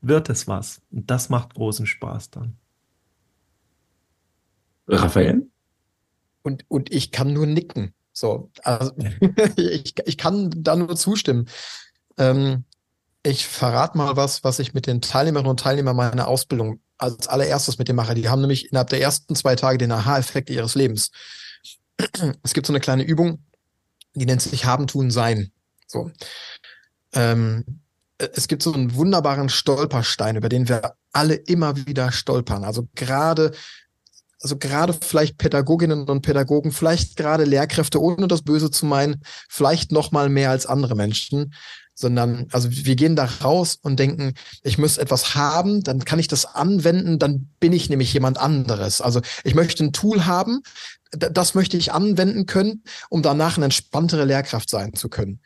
wird es was. Und das macht großen Spaß dann. Raphael? Und, und ich kann nur nicken. So, also ich, ich kann da nur zustimmen. Ähm, ich verrate mal was, was ich mit den Teilnehmerinnen und Teilnehmern meiner Ausbildung als allererstes mit dem mache. Die haben nämlich innerhalb der ersten zwei Tage den Aha-Effekt ihres Lebens. Es gibt so eine kleine Übung, die nennt sich Haben, Tun, Sein. So. Ähm, es gibt so einen wunderbaren Stolperstein, über den wir alle immer wieder stolpern. Also gerade also gerade vielleicht Pädagoginnen und Pädagogen, vielleicht gerade Lehrkräfte, ohne das Böse zu meinen, vielleicht noch mal mehr als andere Menschen, sondern also wir gehen da raus und denken, ich muss etwas haben, dann kann ich das anwenden, dann bin ich nämlich jemand anderes. Also ich möchte ein Tool haben, das möchte ich anwenden können, um danach eine entspanntere Lehrkraft sein zu können.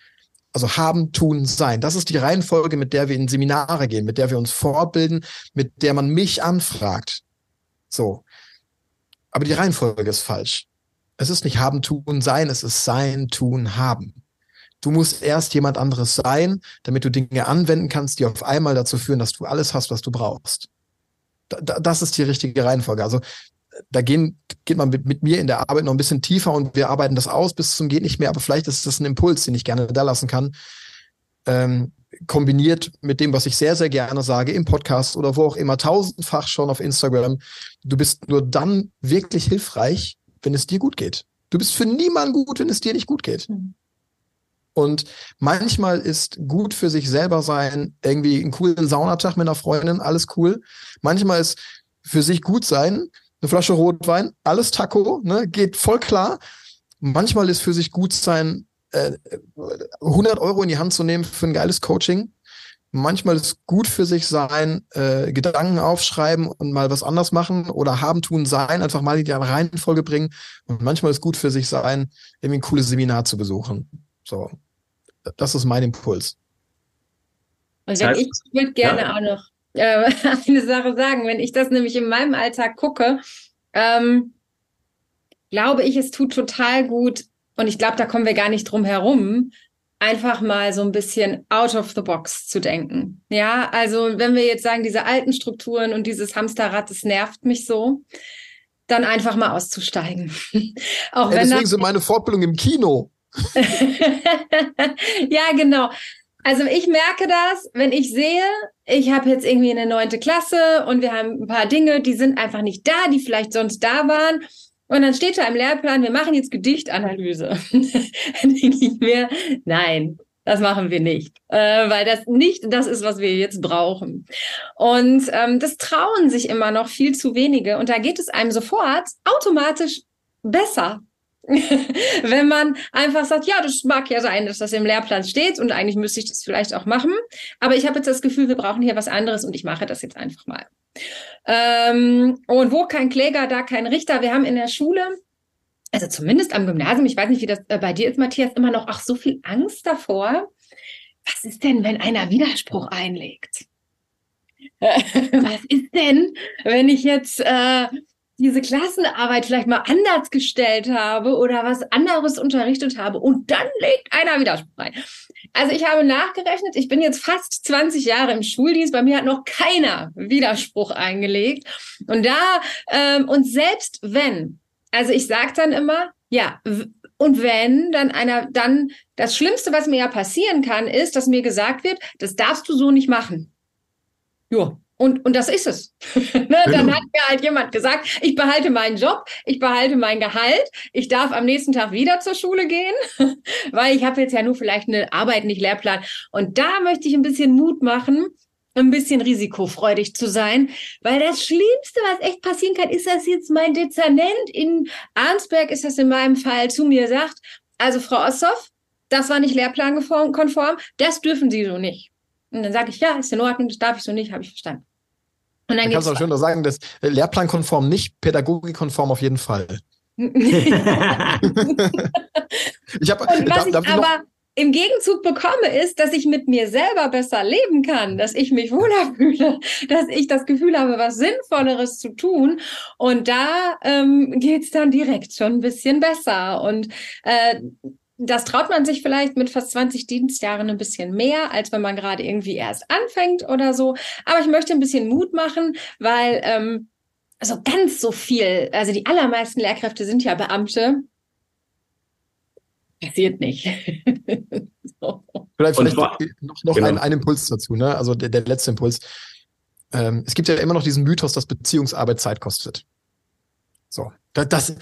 Also haben, tun, sein. Das ist die Reihenfolge, mit der wir in Seminare gehen, mit der wir uns fortbilden, mit der man mich anfragt. So. Aber die Reihenfolge ist falsch. Es ist nicht haben, tun, sein, es ist sein, tun, haben. Du musst erst jemand anderes sein, damit du Dinge anwenden kannst, die auf einmal dazu führen, dass du alles hast, was du brauchst. das ist die richtige Reihenfolge. Also da gehen, geht man mit, mit mir in der Arbeit noch ein bisschen tiefer und wir arbeiten das aus bis zum geht nicht mehr, aber vielleicht ist das ein Impuls, den ich gerne da lassen kann. Ähm, kombiniert mit dem, was ich sehr, sehr gerne sage im Podcast oder wo auch immer, tausendfach schon auf Instagram. Du bist nur dann wirklich hilfreich, wenn es dir gut geht. Du bist für niemanden gut, wenn es dir nicht gut geht. Mhm. Und manchmal ist gut für sich selber sein, irgendwie einen coolen Saunatag mit einer Freundin, alles cool. Manchmal ist für sich gut sein, eine Flasche Rotwein, alles Taco, ne, geht voll klar. Manchmal ist für sich gut sein, 100 äh, Euro in die Hand zu nehmen für ein geiles Coaching. Manchmal ist gut für sich sein, äh, Gedanken aufschreiben und mal was anders machen oder haben, tun, sein, einfach mal in die Reihenfolge bringen. Und manchmal ist gut für sich sein, irgendwie ein cooles Seminar zu besuchen. So. Das ist mein Impuls. Und wenn ich würde gerne ja. auch noch äh, eine Sache sagen, wenn ich das nämlich in meinem Alltag gucke, ähm, glaube ich, es tut total gut, und ich glaube, da kommen wir gar nicht drum herum, einfach mal so ein bisschen out of the box zu denken. Ja, also wenn wir jetzt sagen, diese alten Strukturen und dieses Hamsterrad, das nervt mich so, dann einfach mal auszusteigen. Auch ja, wenn deswegen sind meine Fortbildung im Kino. ja, genau. Also ich merke das, wenn ich sehe, ich habe jetzt irgendwie eine neunte Klasse und wir haben ein paar Dinge, die sind einfach nicht da, die vielleicht sonst da waren. Und dann steht da im Lehrplan, wir machen jetzt Gedichtanalyse. denke ich mir, nein, das machen wir nicht, äh, weil das nicht das ist, was wir jetzt brauchen. Und ähm, das trauen sich immer noch viel zu wenige. Und da geht es einem sofort automatisch besser. wenn man einfach sagt, ja, das mag ja sein, dass das im Lehrplan steht und eigentlich müsste ich das vielleicht auch machen. Aber ich habe jetzt das Gefühl, wir brauchen hier was anderes und ich mache das jetzt einfach mal. Ähm, und wo kein Kläger, da kein Richter. Wir haben in der Schule, also zumindest am Gymnasium, ich weiß nicht, wie das äh, bei dir ist, Matthias, immer noch auch so viel Angst davor. Was ist denn, wenn einer Widerspruch einlegt? was ist denn, wenn ich jetzt äh, diese Klassenarbeit vielleicht mal anders gestellt habe oder was anderes unterrichtet habe und dann legt einer Widerspruch ein. Also ich habe nachgerechnet, ich bin jetzt fast 20 Jahre im Schuldienst, bei mir hat noch keiner Widerspruch eingelegt. Und da, ähm, und selbst wenn, also ich sage dann immer, ja, und wenn dann einer, dann das Schlimmste, was mir ja passieren kann, ist, dass mir gesagt wird, das darfst du so nicht machen. Ja, und, und das ist es. ne? Dann hat mir halt jemand gesagt, ich behalte meinen Job, ich behalte mein Gehalt, ich darf am nächsten Tag wieder zur Schule gehen, weil ich habe jetzt ja nur vielleicht eine Arbeit, nicht Lehrplan. Und da möchte ich ein bisschen Mut machen, ein bisschen risikofreudig zu sein, weil das Schlimmste, was echt passieren kann, ist, dass jetzt mein Dezernent in Arnsberg, ist das in meinem Fall, zu mir sagt, also Frau Ossoff, das war nicht lehrplankonform, das dürfen Sie so nicht. Und dann sage ich, ja, ist in Ordnung, das darf ich so nicht, habe ich verstanden. Und dann, dann kannst du auch schön sagen, dass Lehrplankonform nicht, pädagogikkonform auf jeden Fall. ich hab, Und was da, ich aber im Gegenzug bekomme, ist, dass ich mit mir selber besser leben kann, dass ich mich wohler fühle, dass ich das Gefühl habe, was Sinnvolleres zu tun. Und da ähm, geht dann direkt schon ein bisschen besser. Und äh, das traut man sich vielleicht mit fast 20 Dienstjahren ein bisschen mehr, als wenn man gerade irgendwie erst anfängt oder so. Aber ich möchte ein bisschen Mut machen, weil ähm, also ganz so viel, also die allermeisten Lehrkräfte sind ja Beamte. Passiert nicht. so. Vielleicht, vielleicht noch, noch genau. ein, ein, Impuls dazu, ne? Also der, der letzte Impuls. Ähm, es gibt ja immer noch diesen Mythos, dass Beziehungsarbeit Zeit kostet. So, das, das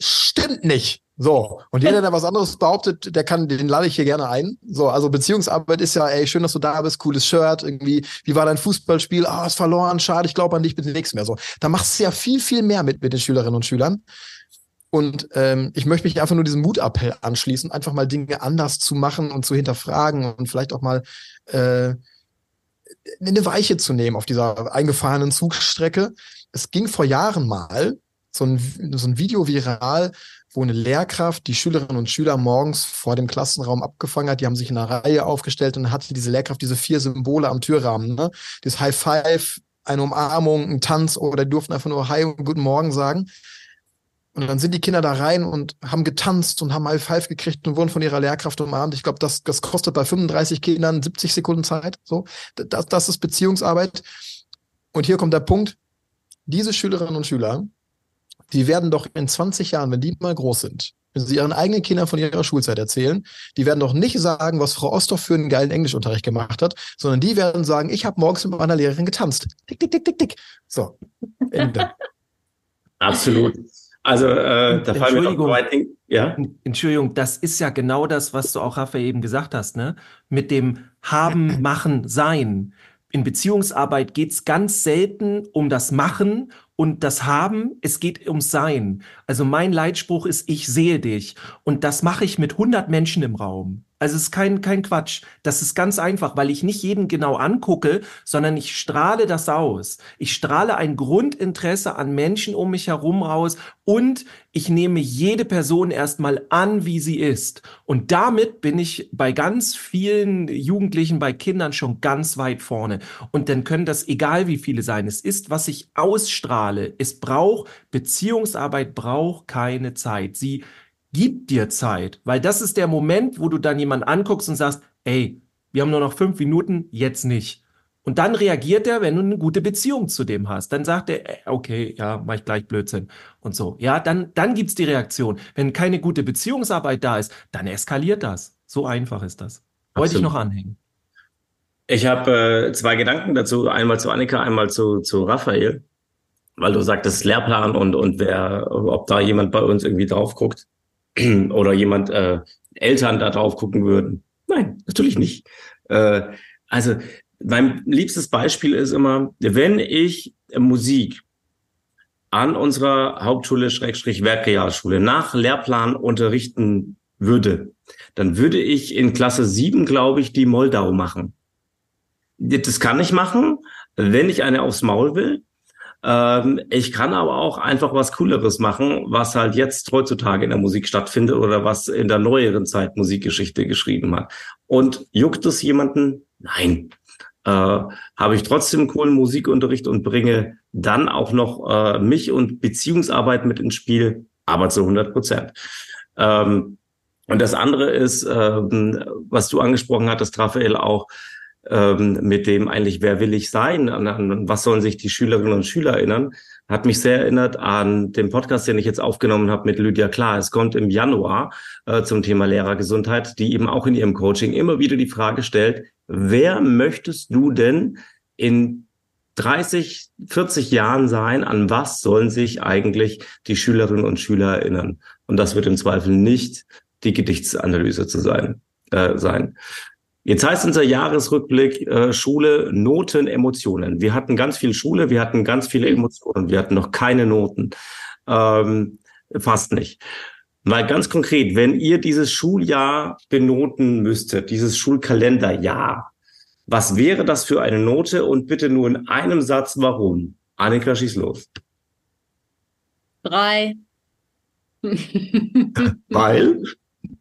stimmt nicht. So, und jeder, der was anderes behauptet, der kann, den lade ich hier gerne ein. So, also Beziehungsarbeit ist ja, ey, schön, dass du da bist, cooles Shirt, irgendwie, wie war dein Fußballspiel? Ah, ist verloren, schade, ich glaube an dich, bitte nichts mehr. So, da machst du ja viel, viel mehr mit, mit den Schülerinnen und Schülern. Und ähm, ich möchte mich einfach nur diesem Mutappell anschließen, einfach mal Dinge anders zu machen und zu hinterfragen und vielleicht auch mal äh, eine Weiche zu nehmen auf dieser eingefahrenen Zugstrecke. Es ging vor Jahren mal so ein, so ein Video viral, wo eine Lehrkraft die Schülerinnen und Schüler morgens vor dem Klassenraum abgefangen hat. Die haben sich in einer Reihe aufgestellt und hatte diese Lehrkraft diese vier Symbole am Türrahmen. Ne? Das High Five, eine Umarmung, ein Tanz oder die durften einfach nur Hi und Guten Morgen sagen. Und dann sind die Kinder da rein und haben getanzt und haben High Five gekriegt und wurden von ihrer Lehrkraft umarmt. Ich glaube, das, das kostet bei 35 Kindern 70 Sekunden Zeit. So, das, das ist Beziehungsarbeit. Und hier kommt der Punkt. Diese Schülerinnen und Schüler die werden doch in 20 Jahren, wenn die mal groß sind, wenn sie ihren eigenen Kindern von ihrer Schulzeit erzählen, die werden doch nicht sagen, was Frau Osthoff für einen geilen Englischunterricht gemacht hat, sondern die werden sagen, ich habe morgens mit meiner Lehrerin getanzt. Tick, tick, tick, tick, tick. So, Ende. Absolut. Also äh, da fallen mir noch zwei Dinge. Ja? Entschuldigung, das ist ja genau das, was du auch, Raphael, eben gesagt hast, ne? Mit dem Haben, Machen, Sein. In Beziehungsarbeit geht's ganz selten um das Machen und das Haben, es geht ums Sein. Also mein Leitspruch ist, ich sehe dich. Und das mache ich mit 100 Menschen im Raum. Also es ist kein, kein Quatsch. Das ist ganz einfach, weil ich nicht jeden genau angucke, sondern ich strahle das aus. Ich strahle ein Grundinteresse an Menschen um mich herum raus und ich nehme jede Person erstmal an, wie sie ist. Und damit bin ich bei ganz vielen Jugendlichen, bei Kindern schon ganz weit vorne. Und dann können das egal wie viele sein. Es ist, was ich ausstrahle. Es braucht, Beziehungsarbeit braucht keine Zeit. Sie gib dir Zeit, weil das ist der Moment, wo du dann jemanden anguckst und sagst, ey, wir haben nur noch fünf Minuten, jetzt nicht. Und dann reagiert er, wenn du eine gute Beziehung zu dem hast. Dann sagt er, äh, okay, ja, mach ich gleich Blödsinn und so. Ja, dann, dann gibt's die Reaktion. Wenn keine gute Beziehungsarbeit da ist, dann eskaliert das. So einfach ist das. Wollte ich noch anhängen. Ich habe äh, zwei Gedanken dazu. Einmal zu Annika, einmal zu, zu Raphael. Weil du sagtest Lehrplan und, und wer, ob da jemand bei uns irgendwie drauf guckt. oder jemand äh, Eltern da drauf gucken würden. Nein, natürlich nicht. Äh, also mein liebstes Beispiel ist immer, wenn ich Musik an unserer Hauptschule, Schrägstrich Werkrealschule, nach Lehrplan unterrichten würde, dann würde ich in Klasse 7, glaube ich, die Moldau machen. Das kann ich machen, wenn ich eine aufs Maul will. Ähm, ich kann aber auch einfach was Cooleres machen, was halt jetzt heutzutage in der Musik stattfindet oder was in der neueren Zeit Musikgeschichte geschrieben hat. Und juckt es jemanden? Nein. Äh, habe ich trotzdem coolen Musikunterricht und bringe dann auch noch äh, mich und Beziehungsarbeit mit ins Spiel, aber zu 100 Prozent. Ähm, und das andere ist, ähm, was du angesprochen hattest, Raphael, auch, ähm, mit dem eigentlich, wer will ich sein, an, an was sollen sich die Schülerinnen und Schüler erinnern, hat mich sehr erinnert an den Podcast, den ich jetzt aufgenommen habe mit Lydia Klar. Es kommt im Januar äh, zum Thema Lehrergesundheit, die eben auch in ihrem Coaching immer wieder die Frage stellt, wer möchtest du denn in 30, 40 Jahren sein, an was sollen sich eigentlich die Schülerinnen und Schüler erinnern? Und das wird im Zweifel nicht die Gedichtsanalyse zu sein. Äh, sein. Jetzt heißt unser Jahresrückblick äh, Schule, Noten, Emotionen. Wir hatten ganz viel Schule, wir hatten ganz viele Emotionen, wir hatten noch keine Noten. Ähm, fast nicht. Mal ganz konkret, wenn ihr dieses Schuljahr benoten müsstet, dieses Schulkalenderjahr, was wäre das für eine Note und bitte nur in einem Satz, warum? Annika, schieß los. Drei. Weil?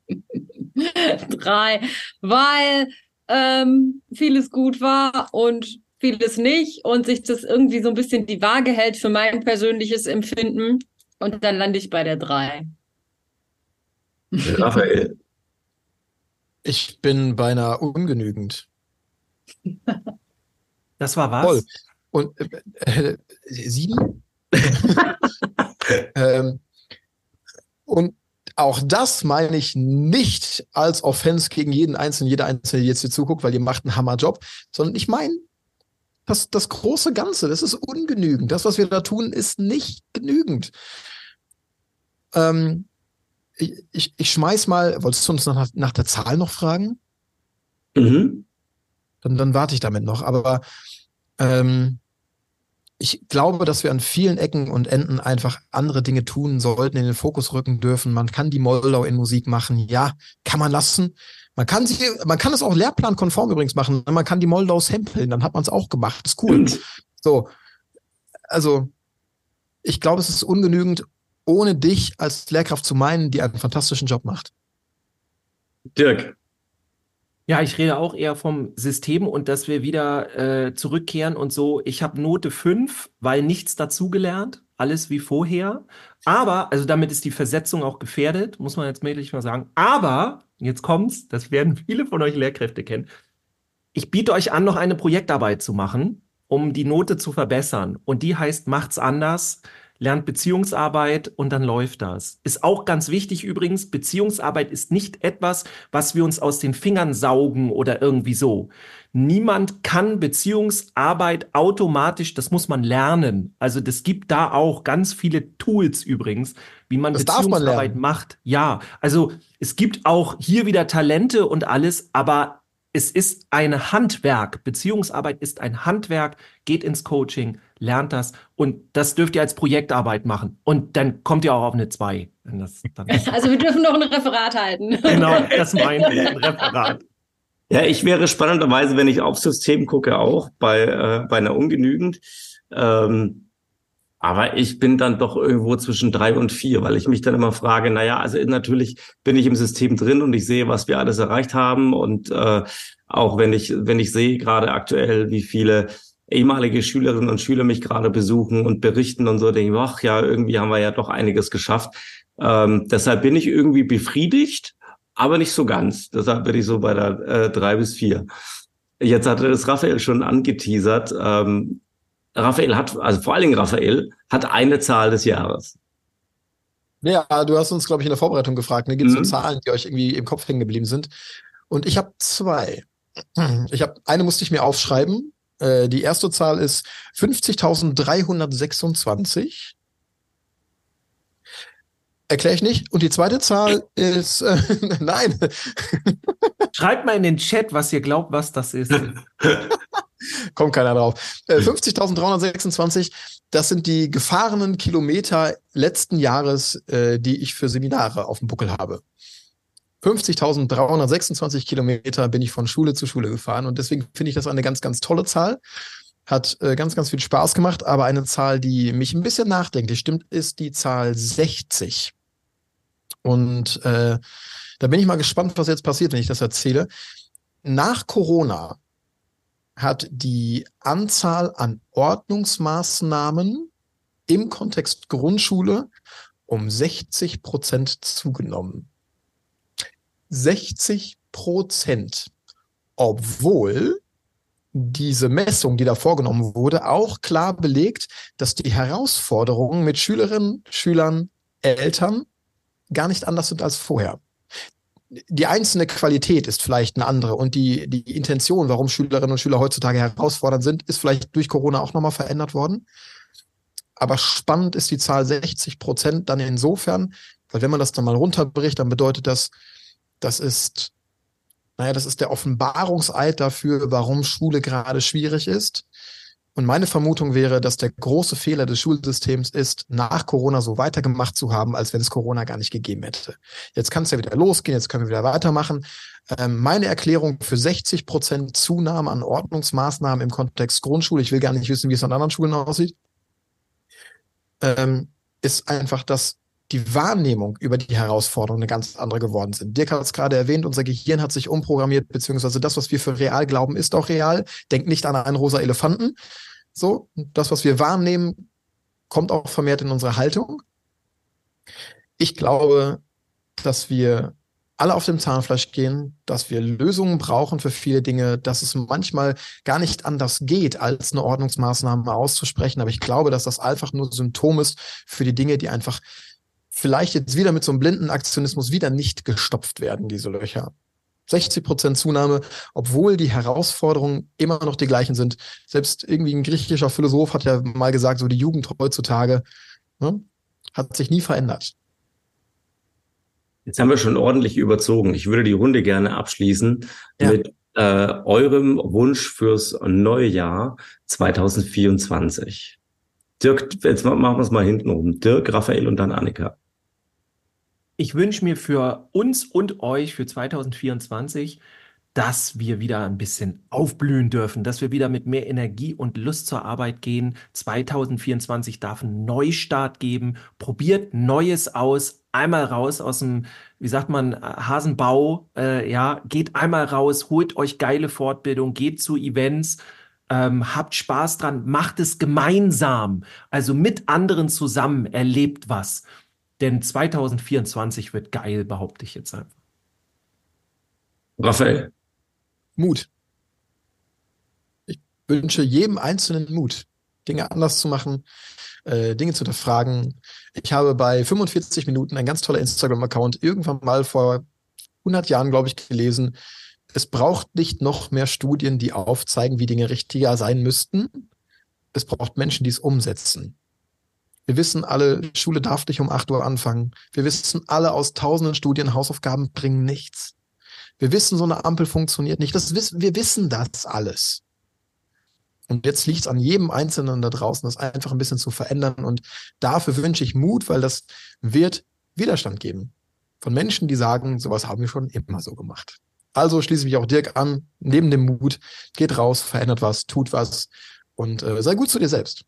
Drei, weil ähm, vieles gut war und vieles nicht und sich das irgendwie so ein bisschen die Waage hält für mein persönliches Empfinden. Und dann lande ich bei der drei. Raphael. Ich bin beinahe ungenügend. Das war was? Voll. Und äh, äh, sieben? ähm, und auch das meine ich nicht als Offense gegen jeden Einzelnen, jeder Einzelne, der jetzt hier zuguckt, weil ihr macht einen Hammerjob, sondern ich meine das, das große Ganze, das ist ungenügend. Das, was wir da tun, ist nicht genügend. Ähm, ich, ich, ich schmeiß mal, wolltest du uns nach, nach der Zahl noch fragen? Mhm. Dann, dann warte ich damit noch. Aber ähm, ich glaube, dass wir an vielen Ecken und Enden einfach andere Dinge tun sollten, in den Fokus rücken dürfen. Man kann die Moldau in Musik machen. Ja, kann man lassen. Man kann sie, man kann es auch lehrplankonform übrigens machen. Man kann die Moldau samplen, dann hat man es auch gemacht. Das ist cool. So. Also, ich glaube, es ist ungenügend, ohne dich als Lehrkraft zu meinen, die einen fantastischen Job macht. Dirk. Ja, ich rede auch eher vom System und dass wir wieder äh, zurückkehren und so. Ich habe Note 5, weil nichts dazugelernt, alles wie vorher. Aber, also damit ist die Versetzung auch gefährdet, muss man jetzt möglich mal sagen. Aber, jetzt kommt's, das werden viele von euch Lehrkräfte kennen. Ich biete euch an, noch eine Projektarbeit zu machen, um die Note zu verbessern. Und die heißt, macht's anders lernt Beziehungsarbeit und dann läuft das. Ist auch ganz wichtig übrigens, Beziehungsarbeit ist nicht etwas, was wir uns aus den Fingern saugen oder irgendwie so. Niemand kann Beziehungsarbeit automatisch, das muss man lernen. Also das gibt da auch ganz viele Tools übrigens, wie man Das man Beziehungsarbeit lernen. macht. Ja, also es gibt auch hier wieder Talente und alles, aber es ist ein Handwerk. Beziehungsarbeit ist ein Handwerk. Geht ins Coaching, lernt das und das dürft ihr als Projektarbeit machen. Und dann kommt ihr auch auf eine 2. Wenn das dann Also wir dürfen noch ein Referat halten. genau, das meine ich, ein Referat. Ja, ich wäre spannenderweise, wenn ich aufs System gucke, auch bei, äh, bei einer ungenügend. Ähm, aber ich bin dann doch irgendwo zwischen drei und vier, weil ich mich dann immer frage, na ja, also natürlich bin ich im System drin und ich sehe, was wir alles erreicht haben. Und äh, auch wenn ich, wenn ich sehe gerade aktuell, wie viele ehemalige Schülerinnen und Schüler mich gerade besuchen und berichten und so, denke ich, ach ja, irgendwie haben wir ja doch einiges geschafft. Ähm, deshalb bin ich irgendwie befriedigt, aber nicht so ganz. Deshalb bin ich so bei der äh, drei bis vier. Jetzt hatte das Raphael schon angeteasert. Ähm, Raphael hat, also vor allen Dingen Raphael, hat eine Zahl des Jahres. Ja, du hast uns, glaube ich, in der Vorbereitung gefragt, ne? Gibt es Mhm. so Zahlen, die euch irgendwie im Kopf hängen geblieben sind? Und ich habe zwei. Ich habe eine musste ich mir aufschreiben. Äh, die erste Zahl ist 50.326. Erkläre ich nicht. Und die zweite Zahl ist, äh, nein, Schreibt mal in den Chat, was ihr glaubt, was das ist. kommt keiner drauf. Äh, 50.326 das sind die gefahrenen Kilometer letzten Jahres, äh, die ich für Seminare auf dem Buckel habe. 50.326 Kilometer bin ich von Schule zu Schule gefahren und deswegen finde ich das eine ganz, ganz tolle Zahl. Hat äh, ganz, ganz viel Spaß gemacht, aber eine Zahl, die mich ein bisschen nachdenklich stimmt, ist die Zahl 60. Und äh, da bin ich mal gespannt, was jetzt passiert, wenn ich das erzähle. Nach Corona hat die Anzahl an Ordnungsmaßnahmen im Kontext Grundschule um 60 Prozent zugenommen. 60 Prozent, obwohl diese Messung, die da vorgenommen wurde, auch klar belegt, dass die Herausforderungen mit Schülerinnen, Schülern, Eltern gar nicht anders sind als vorher die einzelne Qualität ist vielleicht eine andere und die, die Intention, warum Schülerinnen und Schüler heutzutage herausfordernd sind, ist vielleicht durch Corona auch nochmal verändert worden. Aber spannend ist die Zahl 60 Prozent dann insofern, weil wenn man das dann mal runterbricht, dann bedeutet das, das ist, naja, das ist der Offenbarungseid dafür, warum Schule gerade schwierig ist. Und meine Vermutung wäre, dass der große Fehler des Schulsystems ist, nach Corona so weitergemacht zu haben, als wenn es Corona gar nicht gegeben hätte. Jetzt kann es ja wieder losgehen, jetzt können wir wieder weitermachen. Ähm, meine Erklärung für 60 Prozent Zunahme an Ordnungsmaßnahmen im Kontext Grundschule, ich will gar nicht wissen, wie es an anderen Schulen aussieht, ähm, ist einfach, dass die Wahrnehmung über die Herausforderungen eine ganz andere geworden sind. Dirk hat es gerade erwähnt, unser Gehirn hat sich umprogrammiert, beziehungsweise das, was wir für real glauben, ist auch real. Denkt nicht an einen rosa Elefanten, so, das, was wir wahrnehmen, kommt auch vermehrt in unsere Haltung. Ich glaube, dass wir alle auf dem Zahnfleisch gehen, dass wir Lösungen brauchen für viele Dinge, dass es manchmal gar nicht anders geht, als eine Ordnungsmaßnahme auszusprechen. Aber ich glaube, dass das einfach nur Symptom ist für die Dinge, die einfach vielleicht jetzt wieder mit so einem blinden Aktionismus wieder nicht gestopft werden, diese Löcher. 60 Prozent Zunahme, obwohl die Herausforderungen immer noch die gleichen sind. Selbst irgendwie ein griechischer Philosoph hat ja mal gesagt, so die Jugend heutzutage ne, hat sich nie verändert. Jetzt haben wir schon ordentlich überzogen. Ich würde die Runde gerne abschließen ja. mit äh, eurem Wunsch fürs neue Jahr 2024. Dirk, jetzt machen wir es mal hinten rum. Dirk, Raphael und dann Annika ich wünsche mir für uns und euch für 2024, dass wir wieder ein bisschen aufblühen dürfen, dass wir wieder mit mehr Energie und Lust zur Arbeit gehen. 2024 darf einen Neustart geben. Probiert Neues aus. Einmal raus aus dem, wie sagt man, Hasenbau. Äh, ja, geht einmal raus, holt euch geile Fortbildung, geht zu Events. Ähm, habt Spaß dran, macht es gemeinsam, also mit anderen zusammen, erlebt was. Denn 2024 wird geil, behaupte ich jetzt einfach. Raphael. Mut. Ich wünsche jedem Einzelnen Mut, Dinge anders zu machen, äh, Dinge zu hinterfragen. Ich habe bei 45 Minuten ein ganz toller Instagram-Account irgendwann mal vor 100 Jahren, glaube ich, gelesen. Es braucht nicht noch mehr Studien, die aufzeigen, wie Dinge richtiger sein müssten. Es braucht Menschen, die es umsetzen. Wir wissen alle, Schule darf nicht um 8 Uhr anfangen. Wir wissen alle aus tausenden Studien, Hausaufgaben bringen nichts. Wir wissen, so eine Ampel funktioniert nicht. Das wissen, wir wissen das alles. Und jetzt liegt es an jedem Einzelnen da draußen, das einfach ein bisschen zu verändern. Und dafür wünsche ich Mut, weil das wird Widerstand geben. Von Menschen, die sagen, sowas haben wir schon immer so gemacht. Also schließe ich mich auch Dirk an, neben dem Mut, geht raus, verändert was, tut was und äh, sei gut zu dir selbst.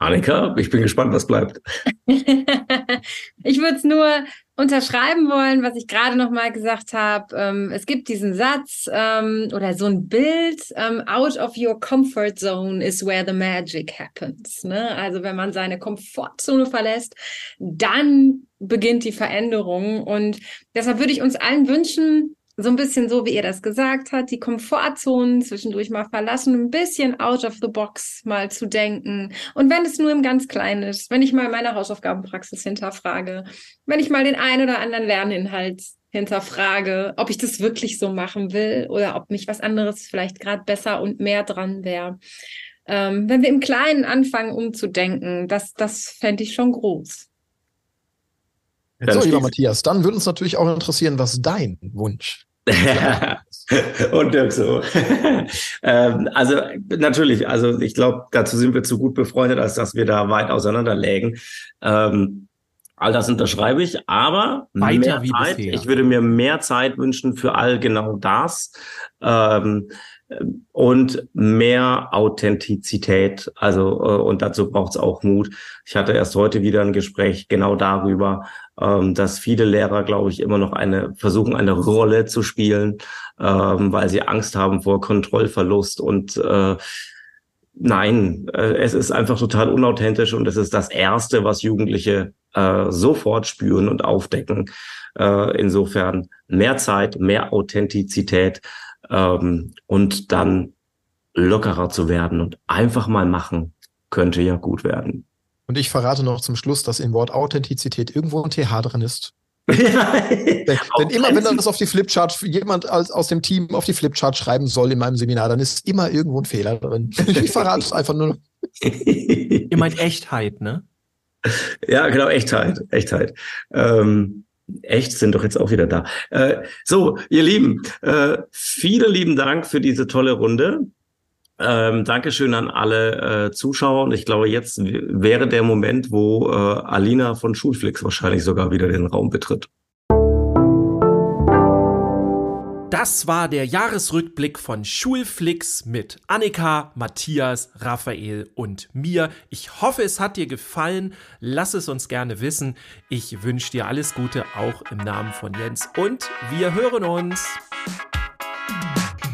Annika, ich bin gespannt, was bleibt. ich würde es nur unterschreiben wollen, was ich gerade noch mal gesagt habe. Ähm, es gibt diesen Satz ähm, oder so ein Bild: ähm, "Out of your comfort zone is where the magic happens." Ne? Also wenn man seine Komfortzone verlässt, dann beginnt die Veränderung. Und deshalb würde ich uns allen wünschen, so ein bisschen so, wie ihr das gesagt habt, die Komfortzonen zwischendurch mal verlassen, ein bisschen out of the box mal zu denken. Und wenn es nur im ganz Kleinen ist, wenn ich mal meine Hausaufgabenpraxis hinterfrage, wenn ich mal den einen oder anderen Lerninhalt hinterfrage, ob ich das wirklich so machen will oder ob mich was anderes vielleicht gerade besser und mehr dran wäre. Ähm, wenn wir im Kleinen anfangen umzudenken, das, das fände ich schon groß. so, lieber Matthias, dann würde uns natürlich auch interessieren, was dein Wunsch und Dirk so. ähm, also natürlich, also ich glaube, dazu sind wir zu gut befreundet, als dass wir da weit auseinander lägen. Ähm, all das unterschreibe ich, aber Weiter mehr Zeit. bisher. Ich würde mir mehr Zeit wünschen für all genau das. Ähm, und mehr Authentizität. Also, äh, und dazu braucht es auch Mut. Ich hatte erst heute wieder ein Gespräch genau darüber, ähm, dass viele Lehrer, glaube ich, immer noch eine versuchen, eine Rolle zu spielen, ähm, weil sie Angst haben vor Kontrollverlust und äh, Nein, äh, es ist einfach total unauthentisch und es ist das Erste, was Jugendliche äh, sofort spüren und aufdecken. Äh, insofern mehr Zeit, mehr Authentizität ähm, und dann lockerer zu werden und einfach mal machen, könnte ja gut werden. Und ich verrate noch zum Schluss, dass im Wort Authentizität irgendwo ein TH drin ist. Denn, denn immer, wenn dann das auf die Flipchart, jemand als, aus dem Team auf die Flipchart schreiben soll in meinem Seminar, dann ist immer irgendwo ein Fehler drin. Ich verrate es einfach nur. Ihr meint Echtheit, ne? ja, genau, Echtheit, Echtheit. Ähm, echt sind doch jetzt auch wieder da. Äh, so, ihr Lieben, äh, vielen lieben Dank für diese tolle Runde. Ähm, Dankeschön an alle äh, Zuschauer. Und ich glaube, jetzt wäre der Moment, wo äh, Alina von Schulflix wahrscheinlich sogar wieder den Raum betritt. Das war der Jahresrückblick von Schulflix mit Annika, Matthias, Raphael und mir. Ich hoffe, es hat dir gefallen. Lass es uns gerne wissen. Ich wünsche dir alles Gute, auch im Namen von Jens. Und wir hören uns.